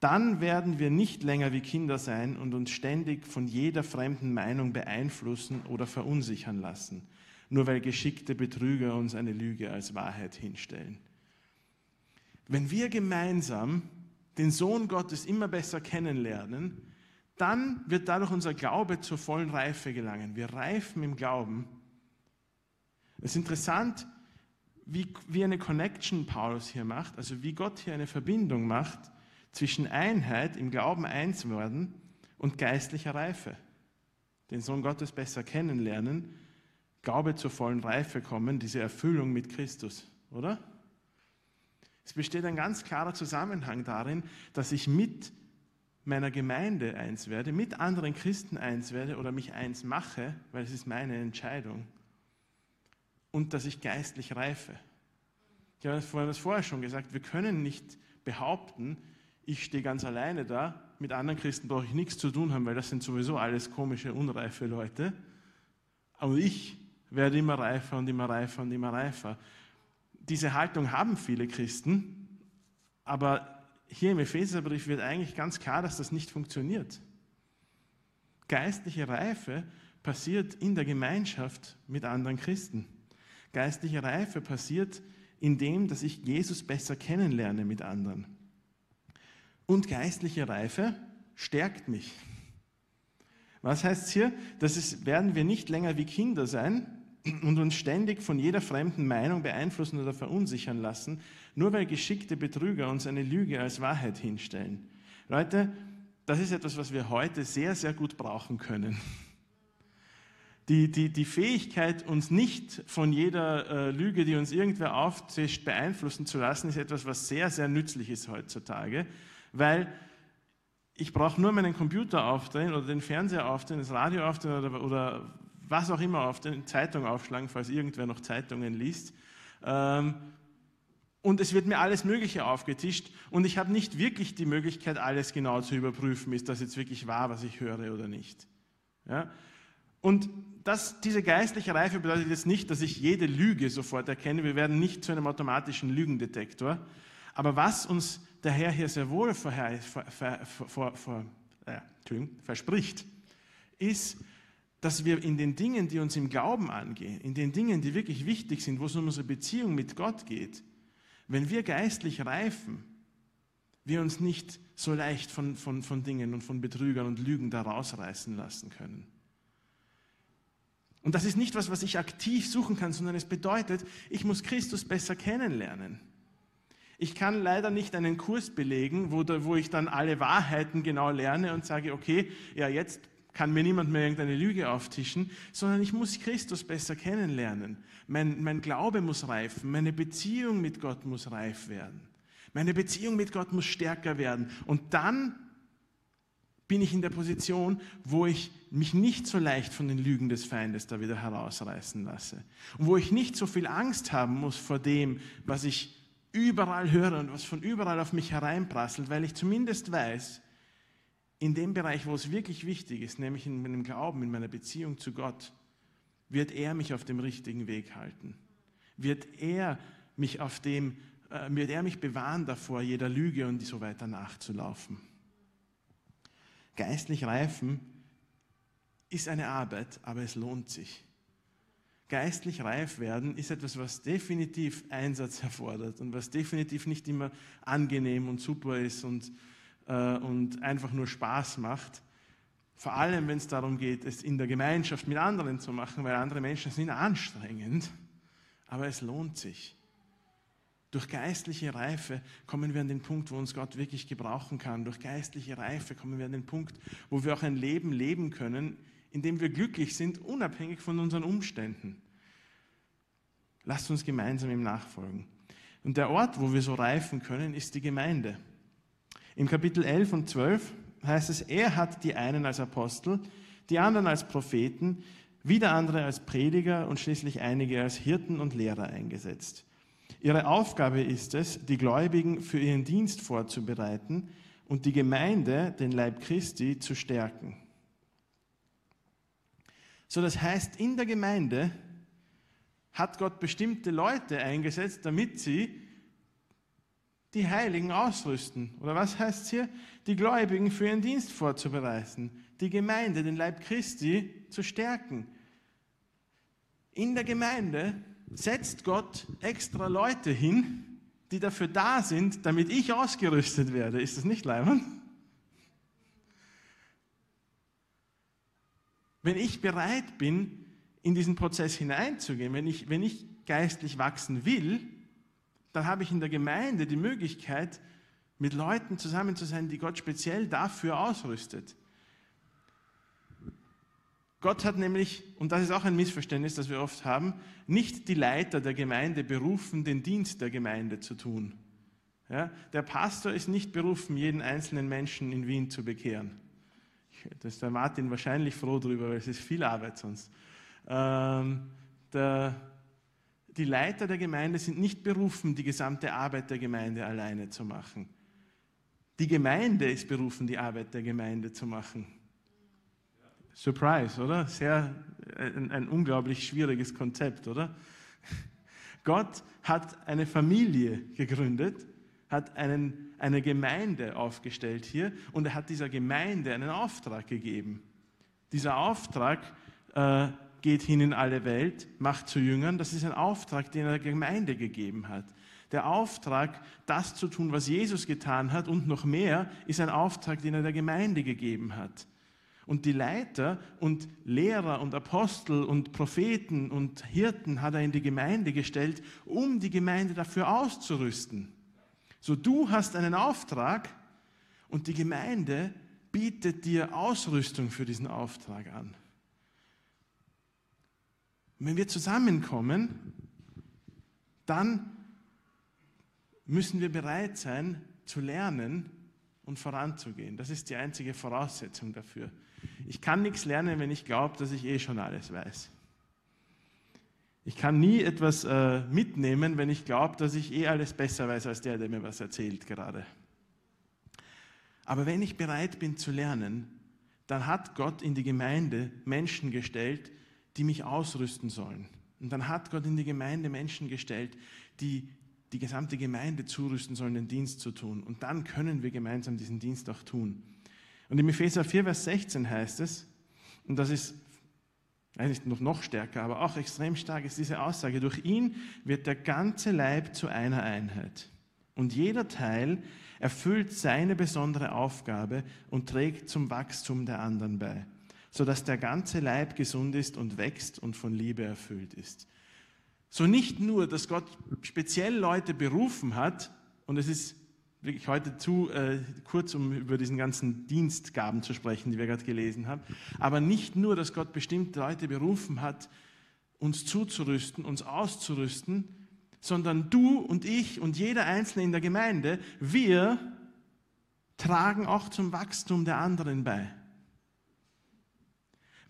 Dann werden wir nicht länger wie Kinder sein und uns ständig von jeder fremden Meinung beeinflussen oder verunsichern lassen, nur weil geschickte Betrüger uns eine Lüge als Wahrheit hinstellen. Wenn wir gemeinsam den Sohn Gottes immer besser kennenlernen, dann wird dadurch unser Glaube zur vollen Reife gelangen. Wir reifen im Glauben. Es ist interessant, wie, wie eine Connection Paulus hier macht, also wie Gott hier eine Verbindung macht zwischen Einheit, im Glauben eins werden und geistlicher Reife. Den Sohn Gottes besser kennenlernen, Glaube zur vollen Reife kommen, diese Erfüllung mit Christus, oder? Es besteht ein ganz klarer Zusammenhang darin, dass ich mit meiner Gemeinde eins werde, mit anderen Christen eins werde oder mich eins mache, weil es ist meine Entscheidung. Und dass ich geistlich reife. Ich habe das vorher schon gesagt, wir können nicht behaupten, ich stehe ganz alleine da, mit anderen Christen brauche ich nichts zu tun haben, weil das sind sowieso alles komische, unreife Leute. Aber ich werde immer reifer und immer reifer und immer reifer diese Haltung haben viele Christen, aber hier im Epheserbrief wird eigentlich ganz klar, dass das nicht funktioniert. Geistliche Reife passiert in der Gemeinschaft mit anderen Christen. Geistliche Reife passiert in dem, dass ich Jesus besser kennenlerne mit anderen. Und geistliche Reife stärkt mich. Was heißt hier? Das ist, werden wir nicht länger wie Kinder sein, und uns ständig von jeder fremden Meinung beeinflussen oder verunsichern lassen, nur weil geschickte Betrüger uns eine Lüge als Wahrheit hinstellen. Leute, das ist etwas, was wir heute sehr, sehr gut brauchen können. Die, die, die Fähigkeit, uns nicht von jeder äh, Lüge, die uns irgendwer aufzischt, beeinflussen zu lassen, ist etwas, was sehr, sehr nützlich ist heutzutage, weil ich brauche nur meinen Computer aufdrehen oder den Fernseher aufdrehen, das Radio aufdrehen oder, oder was auch immer aufdrehen, Zeitung aufschlagen, falls irgendwer noch Zeitungen liest. Ähm, und es wird mir alles Mögliche aufgetischt und ich habe nicht wirklich die Möglichkeit, alles genau zu überprüfen, ist das jetzt wirklich wahr, was ich höre oder nicht. Ja? Und das, diese geistliche Reife bedeutet jetzt nicht, dass ich jede Lüge sofort erkenne. Wir werden nicht zu einem automatischen Lügendetektor. Aber was uns der Herr hier sehr wohl vor, vor, vor, äh, verspricht, ist, dass wir in den Dingen, die uns im Glauben angehen, in den Dingen, die wirklich wichtig sind, wo es um unsere Beziehung mit Gott geht, wenn wir geistlich reifen, wir uns nicht so leicht von, von, von Dingen und von Betrügern und Lügen da rausreißen lassen können. Und das ist nicht was, was ich aktiv suchen kann, sondern es bedeutet, ich muss Christus besser kennenlernen. Ich kann leider nicht einen Kurs belegen, wo, wo ich dann alle Wahrheiten genau lerne und sage, okay, ja, jetzt kann mir niemand mehr irgendeine Lüge auftischen, sondern ich muss Christus besser kennenlernen. Mein, mein Glaube muss reifen, meine Beziehung mit Gott muss reif werden. Meine Beziehung mit Gott muss stärker werden. Und dann bin ich in der Position, wo ich mich nicht so leicht von den Lügen des Feindes da wieder herausreißen lasse. Und wo ich nicht so viel Angst haben muss vor dem, was ich überall höre und was von überall auf mich hereinprasselt, weil ich zumindest weiß, in dem Bereich, wo es wirklich wichtig ist, nämlich in meinem Glauben, in meiner Beziehung zu Gott, wird er mich auf dem richtigen Weg halten. Wird er mich auf dem, äh, wird er mich bewahren davor, jeder Lüge und so weiter nachzulaufen. Geistlich reifen ist eine Arbeit, aber es lohnt sich. Geistlich reif werden ist etwas, was definitiv Einsatz erfordert und was definitiv nicht immer angenehm und super ist und und einfach nur Spaß macht. Vor allem, wenn es darum geht, es in der Gemeinschaft mit anderen zu machen, weil andere Menschen sind anstrengend, aber es lohnt sich. Durch geistliche Reife kommen wir an den Punkt, wo uns Gott wirklich gebrauchen kann. Durch geistliche Reife kommen wir an den Punkt, wo wir auch ein Leben leben können, in dem wir glücklich sind, unabhängig von unseren Umständen. Lasst uns gemeinsam ihm nachfolgen. Und der Ort, wo wir so reifen können, ist die Gemeinde. Im Kapitel 11 und 12 heißt es, er hat die einen als Apostel, die anderen als Propheten, wieder andere als Prediger und schließlich einige als Hirten und Lehrer eingesetzt. Ihre Aufgabe ist es, die Gläubigen für ihren Dienst vorzubereiten und die Gemeinde, den Leib Christi, zu stärken. So, das heißt, in der Gemeinde hat Gott bestimmte Leute eingesetzt, damit sie die Heiligen ausrüsten. Oder was heißt es hier? Die Gläubigen für ihren Dienst vorzubereiten, die Gemeinde, den Leib Christi zu stärken. In der Gemeinde setzt Gott extra Leute hin, die dafür da sind, damit ich ausgerüstet werde. Ist das nicht leibend? Wenn ich bereit bin, in diesen Prozess hineinzugehen, wenn ich, wenn ich geistlich wachsen will, dann habe ich in der Gemeinde die Möglichkeit, mit Leuten zusammen zu sein, die Gott speziell dafür ausrüstet. Gott hat nämlich, und das ist auch ein Missverständnis, das wir oft haben, nicht die Leiter der Gemeinde berufen, den Dienst der Gemeinde zu tun. Ja, der Pastor ist nicht berufen, jeden einzelnen Menschen in Wien zu bekehren. Da ist der Martin wahrscheinlich froh drüber, weil es ist viel Arbeit sonst. Ähm, der die Leiter der Gemeinde sind nicht berufen, die gesamte Arbeit der Gemeinde alleine zu machen. Die Gemeinde ist berufen, die Arbeit der Gemeinde zu machen. Surprise, oder? Sehr ein, ein unglaublich schwieriges Konzept, oder? Gott hat eine Familie gegründet, hat einen, eine Gemeinde aufgestellt hier und er hat dieser Gemeinde einen Auftrag gegeben. Dieser Auftrag äh, geht hin in alle Welt, macht zu Jüngern. Das ist ein Auftrag, den er der Gemeinde gegeben hat. Der Auftrag, das zu tun, was Jesus getan hat und noch mehr, ist ein Auftrag, den er der Gemeinde gegeben hat. Und die Leiter und Lehrer und Apostel und Propheten und Hirten hat er in die Gemeinde gestellt, um die Gemeinde dafür auszurüsten. So du hast einen Auftrag und die Gemeinde bietet dir Ausrüstung für diesen Auftrag an. Wenn wir zusammenkommen, dann müssen wir bereit sein zu lernen und voranzugehen. Das ist die einzige Voraussetzung dafür. Ich kann nichts lernen, wenn ich glaube, dass ich eh schon alles weiß. Ich kann nie etwas äh, mitnehmen, wenn ich glaube, dass ich eh alles besser weiß als der, der mir was erzählt gerade. Aber wenn ich bereit bin zu lernen, dann hat Gott in die Gemeinde Menschen gestellt, die mich ausrüsten sollen. Und dann hat Gott in die Gemeinde Menschen gestellt, die die gesamte Gemeinde zurüsten sollen, den Dienst zu tun. Und dann können wir gemeinsam diesen Dienst auch tun. Und im Epheser 4, Vers 16 heißt es, und das ist eigentlich noch, noch stärker, aber auch extrem stark ist diese Aussage, durch ihn wird der ganze Leib zu einer Einheit. Und jeder Teil erfüllt seine besondere Aufgabe und trägt zum Wachstum der anderen bei, sodass der ganze Leib gesund ist und wächst und von Liebe erfüllt ist. So nicht nur, dass Gott speziell Leute berufen hat, und es ist wirklich heute zu äh, kurz, um über diesen ganzen Dienstgaben zu sprechen, die wir gerade gelesen haben, aber nicht nur, dass Gott bestimmte Leute berufen hat, uns zuzurüsten, uns auszurüsten, sondern du und ich und jeder Einzelne in der Gemeinde, wir tragen auch zum Wachstum der anderen bei.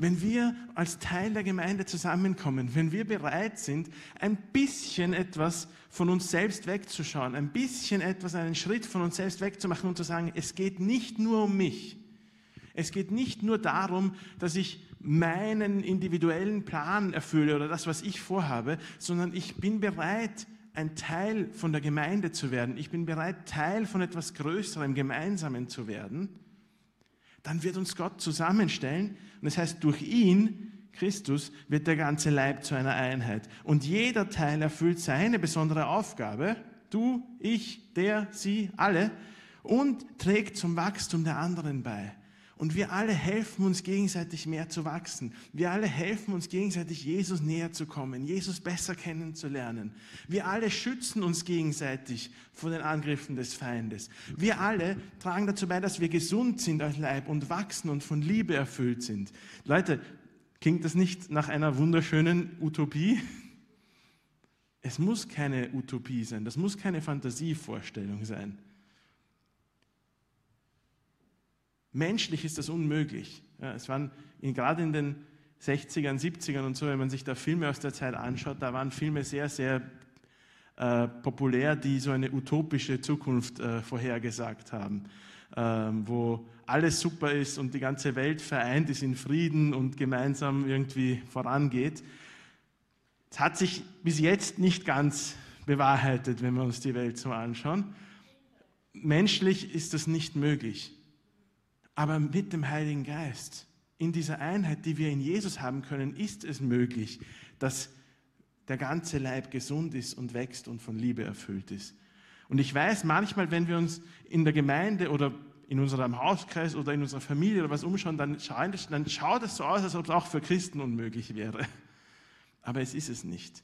Wenn wir als Teil der Gemeinde zusammenkommen, wenn wir bereit sind, ein bisschen etwas von uns selbst wegzuschauen, ein bisschen etwas, einen Schritt von uns selbst wegzumachen und zu sagen, es geht nicht nur um mich. Es geht nicht nur darum, dass ich meinen individuellen Plan erfülle oder das, was ich vorhabe, sondern ich bin bereit, ein Teil von der Gemeinde zu werden. Ich bin bereit, Teil von etwas Größerem, Gemeinsamen zu werden dann wird uns Gott zusammenstellen. Und das heißt, durch ihn, Christus, wird der ganze Leib zu einer Einheit. Und jeder Teil erfüllt seine besondere Aufgabe. Du, ich, der, sie, alle. Und trägt zum Wachstum der anderen bei. Und wir alle helfen uns gegenseitig mehr zu wachsen. Wir alle helfen uns gegenseitig, Jesus näher zu kommen, Jesus besser kennenzulernen. Wir alle schützen uns gegenseitig vor den Angriffen des Feindes. Wir alle tragen dazu bei, dass wir gesund sind als Leib und wachsen und von Liebe erfüllt sind. Leute, klingt das nicht nach einer wunderschönen Utopie? Es muss keine Utopie sein, das muss keine Fantasievorstellung sein. Menschlich ist das unmöglich. Ja, es waren in, gerade in den 60ern, 70ern und so, wenn man sich da Filme aus der Zeit anschaut, da waren Filme sehr, sehr äh, populär, die so eine utopische Zukunft äh, vorhergesagt haben, ähm, wo alles super ist und die ganze Welt vereint ist in Frieden und gemeinsam irgendwie vorangeht. Es hat sich bis jetzt nicht ganz bewahrheitet, wenn wir uns die Welt so anschauen. Menschlich ist das nicht möglich. Aber mit dem Heiligen Geist, in dieser Einheit, die wir in Jesus haben können, ist es möglich, dass der ganze Leib gesund ist und wächst und von Liebe erfüllt ist. Und ich weiß manchmal, wenn wir uns in der Gemeinde oder in unserem Hauskreis oder in unserer Familie oder was umschauen, dann, dann schaut es so aus, als ob es auch für Christen unmöglich wäre. Aber es ist es nicht.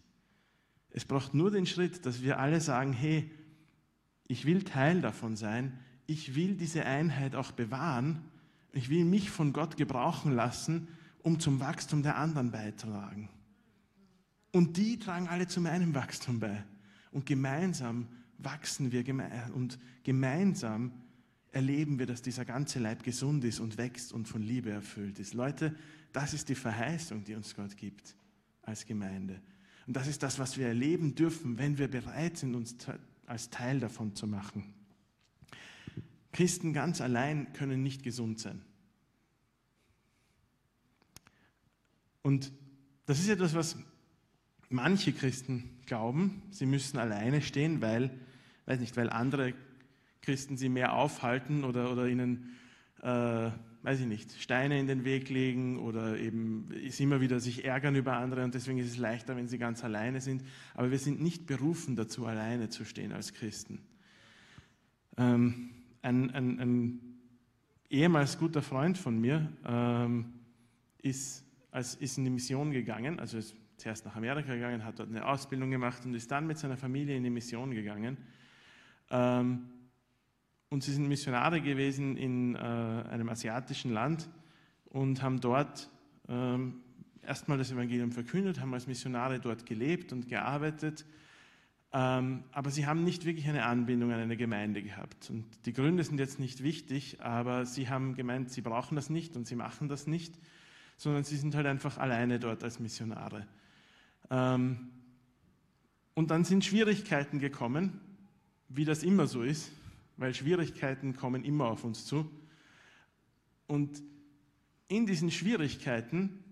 Es braucht nur den Schritt, dass wir alle sagen, hey, ich will Teil davon sein, ich will diese Einheit auch bewahren. Ich will mich von Gott gebrauchen lassen, um zum Wachstum der anderen beizutragen. Und die tragen alle zu meinem Wachstum bei. Und gemeinsam wachsen wir und gemeinsam erleben wir, dass dieser ganze Leib gesund ist und wächst und von Liebe erfüllt ist. Leute, das ist die Verheißung, die uns Gott gibt als Gemeinde. Und das ist das, was wir erleben dürfen, wenn wir bereit sind, uns als Teil davon zu machen. Christen ganz allein können nicht gesund sein. Und das ist etwas, was manche Christen glauben, sie müssen alleine stehen, weil, weiß nicht, weil andere Christen sie mehr aufhalten oder, oder ihnen, äh, weiß ich nicht, Steine in den Weg legen oder eben ist immer wieder sich ärgern über andere und deswegen ist es leichter, wenn sie ganz alleine sind. Aber wir sind nicht berufen dazu, alleine zu stehen als Christen. Ähm, ein, ein, ein ehemals guter Freund von mir ähm, ist, als, ist in die Mission gegangen, also ist zuerst nach Amerika gegangen, hat dort eine Ausbildung gemacht und ist dann mit seiner Familie in die Mission gegangen. Ähm, und sie sind Missionare gewesen in äh, einem asiatischen Land und haben dort ähm, erstmal das Evangelium verkündet, haben als Missionare dort gelebt und gearbeitet. Ähm, aber sie haben nicht wirklich eine Anbindung an eine Gemeinde gehabt. Und die Gründe sind jetzt nicht wichtig, aber sie haben gemeint, sie brauchen das nicht und sie machen das nicht, sondern sie sind halt einfach alleine dort als Missionare. Ähm, und dann sind Schwierigkeiten gekommen, wie das immer so ist weil Schwierigkeiten kommen immer auf uns zu. Und in diesen Schwierigkeiten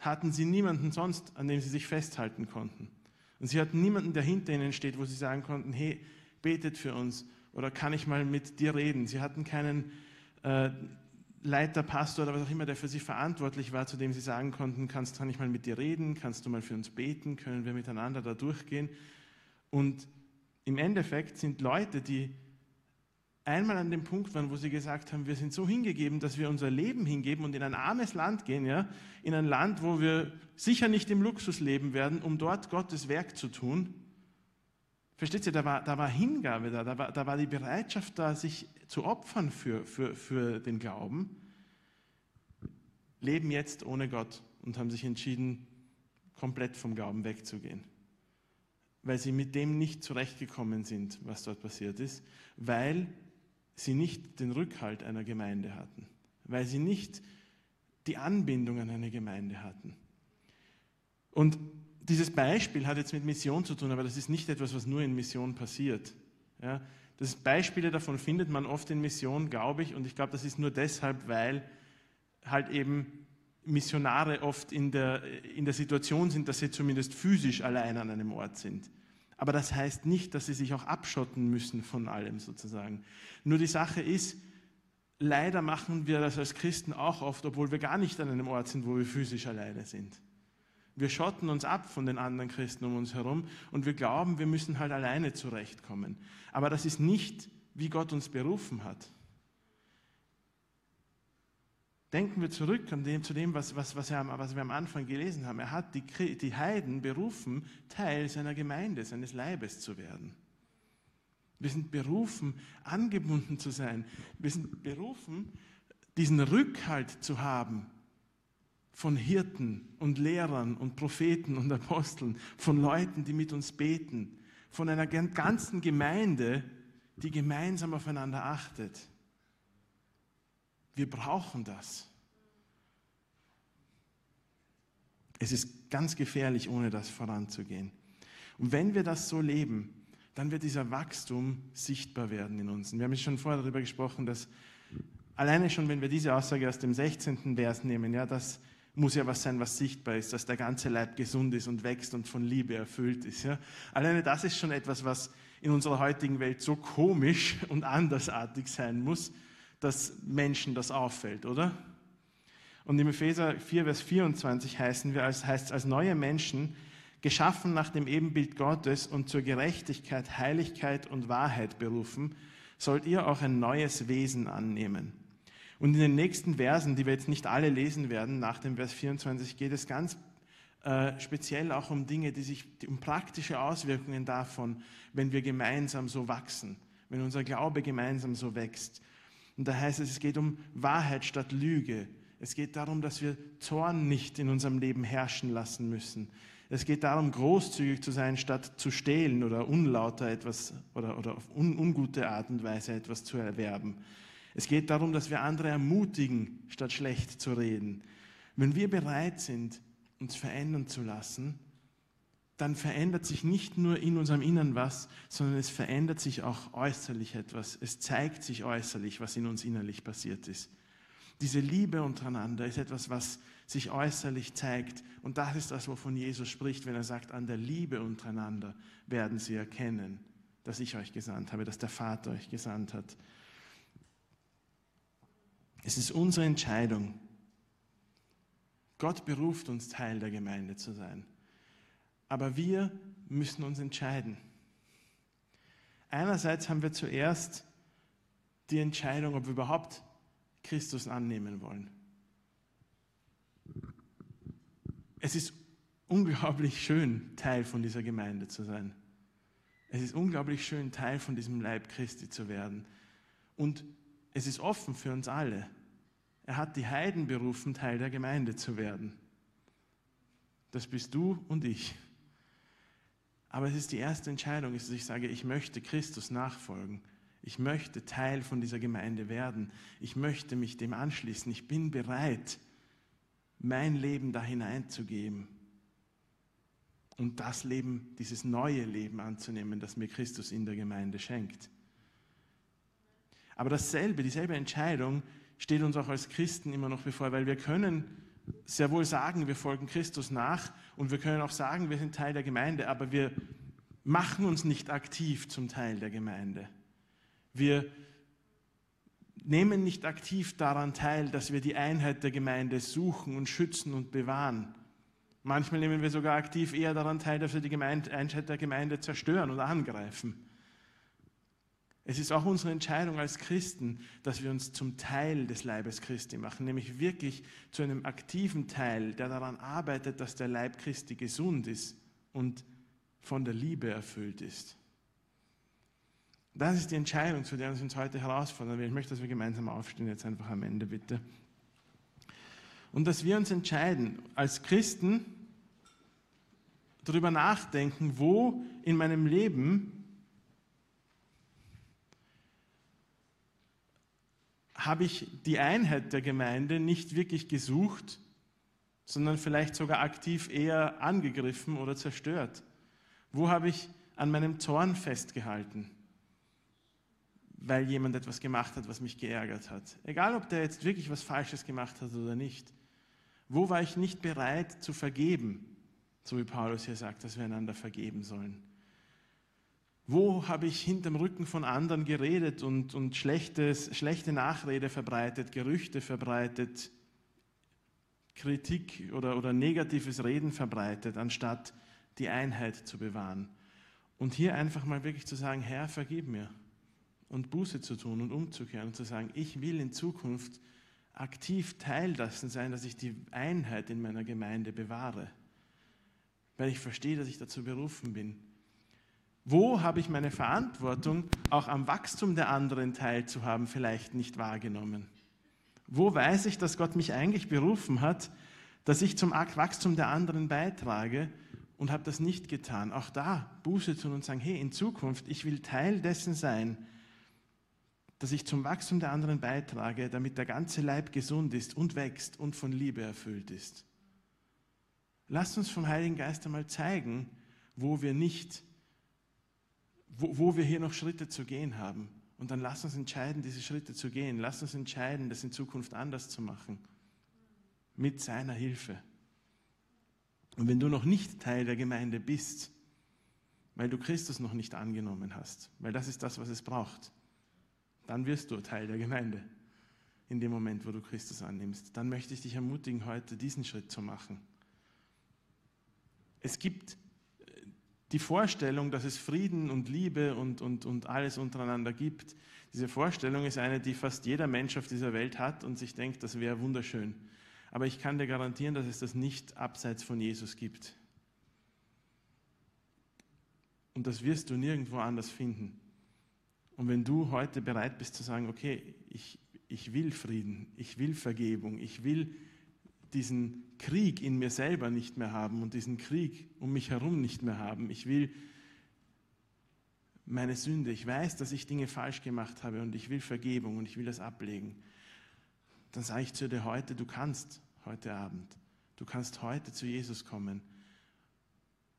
hatten sie niemanden sonst, an dem sie sich festhalten konnten. Und sie hatten niemanden, der hinter ihnen steht, wo sie sagen konnten, hey, betet für uns oder kann ich mal mit dir reden. Sie hatten keinen äh, Leiter, Pastor oder was auch immer, der für sie verantwortlich war, zu dem sie sagen konnten, kannst, kann ich mal mit dir reden, kannst du mal für uns beten, können wir miteinander da durchgehen. Und im Endeffekt sind Leute, die einmal an dem Punkt waren, wo sie gesagt haben, wir sind so hingegeben, dass wir unser Leben hingeben und in ein armes Land gehen, ja, in ein Land, wo wir sicher nicht im Luxus leben werden, um dort Gottes Werk zu tun. Versteht ihr, da war, da war Hingabe da, da war, da war die Bereitschaft da, sich zu opfern für, für, für den Glauben. Leben jetzt ohne Gott und haben sich entschieden, komplett vom Glauben wegzugehen weil sie mit dem nicht zurechtgekommen sind, was dort passiert ist, weil sie nicht den Rückhalt einer Gemeinde hatten, weil sie nicht die Anbindung an eine Gemeinde hatten. Und dieses Beispiel hat jetzt mit Mission zu tun, aber das ist nicht etwas, was nur in Mission passiert. Ja, das Beispiele davon findet man oft in Mission, glaube ich, und ich glaube, das ist nur deshalb, weil halt eben Missionare oft in der, in der Situation sind, dass sie zumindest physisch allein an einem Ort sind. Aber das heißt nicht, dass sie sich auch abschotten müssen von allem sozusagen. Nur die Sache ist, leider machen wir das als Christen auch oft, obwohl wir gar nicht an einem Ort sind, wo wir physisch alleine sind. Wir schotten uns ab von den anderen Christen um uns herum und wir glauben, wir müssen halt alleine zurechtkommen. Aber das ist nicht, wie Gott uns berufen hat. Denken wir zurück an dem, zu dem, was, was, was, er, was wir am Anfang gelesen haben. Er hat die, die Heiden berufen, Teil seiner Gemeinde, seines Leibes zu werden. Wir sind berufen, angebunden zu sein. Wir sind berufen, diesen Rückhalt zu haben von Hirten und Lehrern und Propheten und Aposteln, von Leuten, die mit uns beten, von einer ganzen Gemeinde, die gemeinsam aufeinander achtet. Wir brauchen das. Es ist ganz gefährlich, ohne das voranzugehen. Und wenn wir das so leben, dann wird dieser Wachstum sichtbar werden in uns. Und wir haben schon vorher darüber gesprochen, dass alleine schon, wenn wir diese Aussage aus dem 16. Vers nehmen, ja, das muss ja was sein, was sichtbar ist, dass der ganze Leib gesund ist und wächst und von Liebe erfüllt ist. Ja. Alleine das ist schon etwas, was in unserer heutigen Welt so komisch und andersartig sein muss, dass Menschen das auffällt, oder? Und im Epheser 4, Vers 24 heißen wir, als, heißt als neue Menschen, geschaffen nach dem Ebenbild Gottes und zur Gerechtigkeit, Heiligkeit und Wahrheit berufen, sollt ihr auch ein neues Wesen annehmen. Und in den nächsten Versen, die wir jetzt nicht alle lesen werden, nach dem Vers 24, geht es ganz äh, speziell auch um Dinge, die sich, um praktische Auswirkungen davon, wenn wir gemeinsam so wachsen, wenn unser Glaube gemeinsam so wächst. Und da heißt es, es geht um Wahrheit statt Lüge. Es geht darum, dass wir Zorn nicht in unserem Leben herrschen lassen müssen. Es geht darum, großzügig zu sein, statt zu stehlen oder unlauter etwas oder, oder auf un, ungute Art und Weise etwas zu erwerben. Es geht darum, dass wir andere ermutigen, statt schlecht zu reden. Wenn wir bereit sind, uns verändern zu lassen, dann verändert sich nicht nur in unserem Innern was, sondern es verändert sich auch äußerlich etwas. Es zeigt sich äußerlich, was in uns innerlich passiert ist. Diese Liebe untereinander ist etwas, was sich äußerlich zeigt. Und das ist das, wovon Jesus spricht, wenn er sagt, an der Liebe untereinander werden sie erkennen, dass ich euch gesandt habe, dass der Vater euch gesandt hat. Es ist unsere Entscheidung. Gott beruft uns, Teil der Gemeinde zu sein. Aber wir müssen uns entscheiden. Einerseits haben wir zuerst die Entscheidung, ob wir überhaupt Christus annehmen wollen. Es ist unglaublich schön, Teil von dieser Gemeinde zu sein. Es ist unglaublich schön, Teil von diesem Leib Christi zu werden. Und es ist offen für uns alle. Er hat die Heiden berufen, Teil der Gemeinde zu werden. Das bist du und ich. Aber es ist die erste Entscheidung, dass ich sage, ich möchte Christus nachfolgen. Ich möchte Teil von dieser Gemeinde werden. Ich möchte mich dem anschließen. Ich bin bereit, mein Leben da hineinzugeben und das Leben, dieses neue Leben anzunehmen, das mir Christus in der Gemeinde schenkt. Aber dasselbe, dieselbe Entscheidung steht uns auch als Christen immer noch bevor, weil wir können sehr wohl sagen, wir folgen Christus nach und wir können auch sagen, wir sind Teil der Gemeinde, aber wir machen uns nicht aktiv zum Teil der Gemeinde. Wir nehmen nicht aktiv daran teil, dass wir die Einheit der Gemeinde suchen und schützen und bewahren. Manchmal nehmen wir sogar aktiv eher daran teil, dass wir die Gemeinde, Einheit der Gemeinde zerstören und angreifen. Es ist auch unsere Entscheidung als Christen, dass wir uns zum Teil des Leibes Christi machen, nämlich wirklich zu einem aktiven Teil, der daran arbeitet, dass der Leib Christi gesund ist und von der Liebe erfüllt ist. Das ist die Entscheidung, zu der wir uns heute herausfordern will. Ich möchte, dass wir gemeinsam aufstehen, jetzt einfach am Ende bitte. Und dass wir uns entscheiden, als Christen darüber nachdenken, wo in meinem Leben habe ich die Einheit der Gemeinde nicht wirklich gesucht, sondern vielleicht sogar aktiv eher angegriffen oder zerstört. Wo habe ich an meinem Zorn festgehalten? weil jemand etwas gemacht hat, was mich geärgert hat. Egal, ob der jetzt wirklich was Falsches gemacht hat oder nicht. Wo war ich nicht bereit zu vergeben, so wie Paulus hier sagt, dass wir einander vergeben sollen? Wo habe ich hinterm Rücken von anderen geredet und, und schlechtes, schlechte Nachrede verbreitet, Gerüchte verbreitet, Kritik oder, oder negatives Reden verbreitet, anstatt die Einheit zu bewahren? Und hier einfach mal wirklich zu sagen, Herr, vergib mir und Buße zu tun und umzukehren und zu sagen, ich will in Zukunft aktiv Teil dessen sein, dass ich die Einheit in meiner Gemeinde bewahre, weil ich verstehe, dass ich dazu berufen bin. Wo habe ich meine Verantwortung, auch am Wachstum der anderen teilzuhaben, vielleicht nicht wahrgenommen? Wo weiß ich, dass Gott mich eigentlich berufen hat, dass ich zum Wachstum der anderen beitrage und habe das nicht getan? Auch da Buße tun und sagen, hey, in Zukunft, ich will Teil dessen sein, dass ich zum Wachstum der anderen beitrage, damit der ganze Leib gesund ist und wächst und von Liebe erfüllt ist. Lasst uns vom Heiligen Geist einmal zeigen, wo wir nicht, wo, wo wir hier noch Schritte zu gehen haben. Und dann lasst uns entscheiden, diese Schritte zu gehen. Lasst uns entscheiden, das in Zukunft anders zu machen. Mit seiner Hilfe. Und wenn du noch nicht Teil der Gemeinde bist, weil du Christus noch nicht angenommen hast, weil das ist das, was es braucht, dann wirst du Teil der Gemeinde in dem Moment, wo du Christus annimmst. Dann möchte ich dich ermutigen, heute diesen Schritt zu machen. Es gibt die Vorstellung, dass es Frieden und Liebe und, und, und alles untereinander gibt. Diese Vorstellung ist eine, die fast jeder Mensch auf dieser Welt hat und sich denkt, das wäre wunderschön. Aber ich kann dir garantieren, dass es das nicht abseits von Jesus gibt. Und das wirst du nirgendwo anders finden. Und wenn du heute bereit bist zu sagen, okay, ich, ich will Frieden, ich will Vergebung, ich will diesen Krieg in mir selber nicht mehr haben und diesen Krieg um mich herum nicht mehr haben, ich will meine Sünde, ich weiß, dass ich Dinge falsch gemacht habe und ich will Vergebung und ich will das ablegen, dann sage ich zu dir heute, du kannst heute Abend, du kannst heute zu Jesus kommen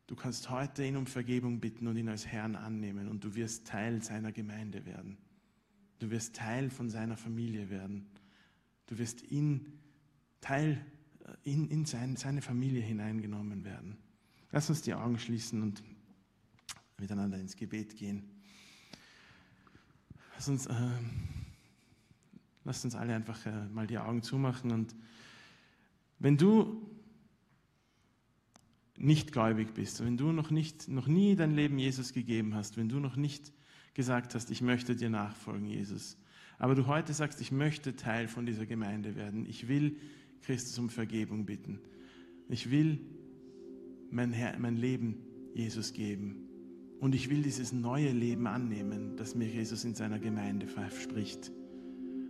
Du kannst heute ihn um Vergebung bitten und ihn als Herrn annehmen und du wirst Teil seiner Gemeinde werden. Du wirst Teil von seiner Familie werden. Du wirst in Teil in, in sein, seine Familie hineingenommen werden. Lass uns die Augen schließen und miteinander ins Gebet gehen. Lass uns, äh, lass uns alle einfach äh, mal die Augen zumachen und wenn du nicht gläubig bist, wenn du noch, nicht, noch nie dein Leben Jesus gegeben hast, wenn du noch nicht gesagt hast, ich möchte dir nachfolgen, Jesus, aber du heute sagst, ich möchte Teil von dieser Gemeinde werden. Ich will Christus um Vergebung bitten. Ich will mein, Herr, mein Leben Jesus geben. Und ich will dieses neue Leben annehmen, das mir Jesus in seiner Gemeinde verspricht.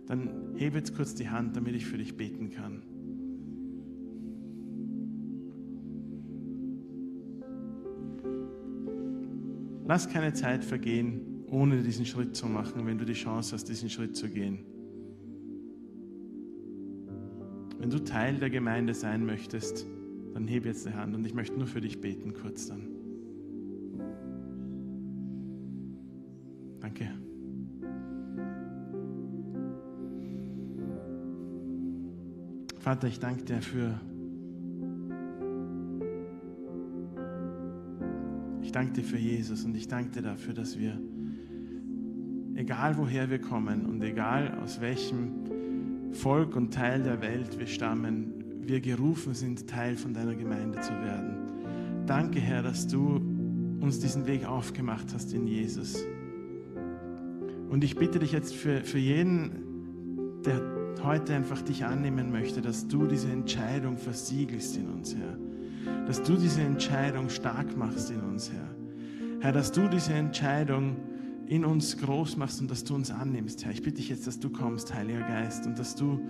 Dann hebe jetzt kurz die Hand, damit ich für dich beten kann. Lass keine Zeit vergehen, ohne diesen Schritt zu machen, wenn du die Chance hast, diesen Schritt zu gehen. Wenn du Teil der Gemeinde sein möchtest, dann hebe jetzt die Hand und ich möchte nur für dich beten, kurz dann. Danke. Vater, ich danke dir für Ich danke dir für Jesus und ich danke dir dafür, dass wir, egal woher wir kommen und egal aus welchem Volk und Teil der Welt wir stammen, wir gerufen sind, Teil von deiner Gemeinde zu werden. Danke, Herr, dass du uns diesen Weg aufgemacht hast in Jesus. Und ich bitte dich jetzt für, für jeden, der heute einfach dich annehmen möchte, dass du diese Entscheidung versiegelst in uns, Herr dass du diese Entscheidung stark machst in uns, Herr. Herr, dass du diese Entscheidung in uns groß machst und dass du uns annimmst, Herr. Ich bitte dich jetzt, dass du kommst, Heiliger Geist, und dass du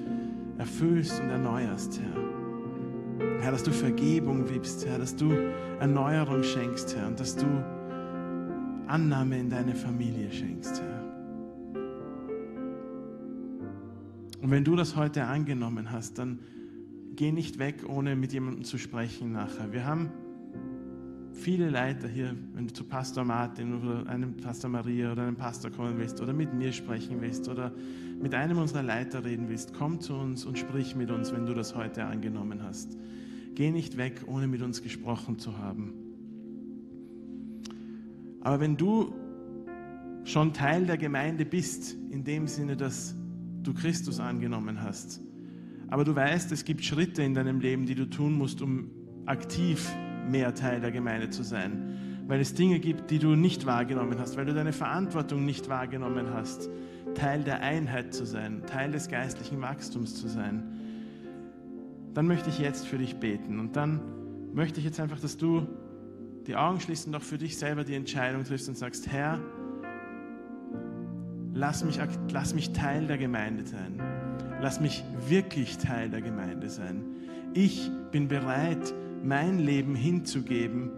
erfüllst und erneuerst, Herr. Herr, dass du Vergebung gibst, Herr, dass du Erneuerung schenkst, Herr, und dass du Annahme in deine Familie schenkst, Herr. Und wenn du das heute angenommen hast, dann geh nicht weg, ohne mit jemandem zu sprechen nachher. Wir haben viele Leiter hier, wenn du zu Pastor Martin oder einem Pastor Maria oder einem Pastor kommen willst oder mit mir sprechen willst oder mit einem unserer Leiter reden willst, komm zu uns und sprich mit uns, wenn du das heute angenommen hast. Geh nicht weg, ohne mit uns gesprochen zu haben. Aber wenn du schon Teil der Gemeinde bist, in dem Sinne, dass du Christus angenommen hast, aber du weißt, es gibt Schritte in deinem Leben, die du tun musst, um aktiv mehr Teil der Gemeinde zu sein. Weil es Dinge gibt, die du nicht wahrgenommen hast, weil du deine Verantwortung nicht wahrgenommen hast, Teil der Einheit zu sein, Teil des geistlichen Wachstums zu sein. Dann möchte ich jetzt für dich beten. Und dann möchte ich jetzt einfach, dass du die Augen schließt und auch für dich selber die Entscheidung triffst und sagst, Herr, lass mich, lass mich Teil der Gemeinde sein. Lass mich wirklich Teil der Gemeinde sein. Ich bin bereit, mein Leben hinzugeben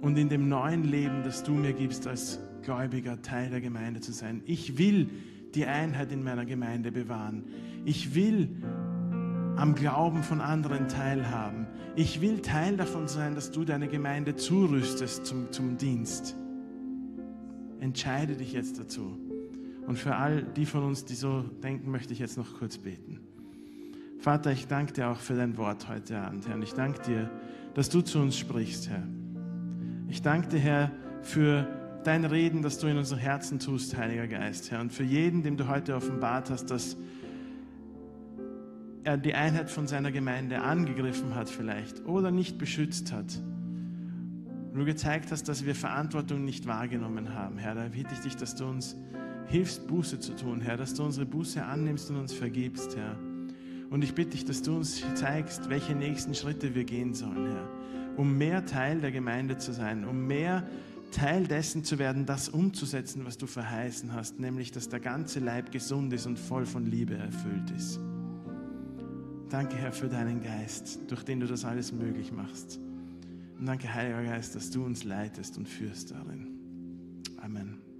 und in dem neuen Leben, das du mir gibst, als Gläubiger Teil der Gemeinde zu sein. Ich will die Einheit in meiner Gemeinde bewahren. Ich will am Glauben von anderen teilhaben. Ich will Teil davon sein, dass du deine Gemeinde zurüstest zum, zum Dienst. Entscheide dich jetzt dazu. Und für all die von uns, die so denken, möchte ich jetzt noch kurz beten. Vater, ich danke dir auch für dein Wort heute Abend, Herr. Und ich danke dir, dass du zu uns sprichst, Herr. Ich danke dir, Herr, für dein Reden, das du in unseren Herzen tust, Heiliger Geist, Herr. Und für jeden, dem du heute offenbart hast, dass er die Einheit von seiner Gemeinde angegriffen hat vielleicht oder nicht beschützt hat. Du gezeigt hast, dass wir Verantwortung nicht wahrgenommen haben, Herr. Da bitte ich dich, dass du uns hilfst, Buße zu tun, Herr, dass du unsere Buße annimmst und uns vergibst, Herr. Und ich bitte dich, dass du uns zeigst, welche nächsten Schritte wir gehen sollen, Herr, um mehr Teil der Gemeinde zu sein, um mehr Teil dessen zu werden, das umzusetzen, was du verheißen hast, nämlich, dass der ganze Leib gesund ist und voll von Liebe erfüllt ist. Danke, Herr, für deinen Geist, durch den du das alles möglich machst. Und danke, Heiliger Geist, dass du uns leitest und führst darin. Amen.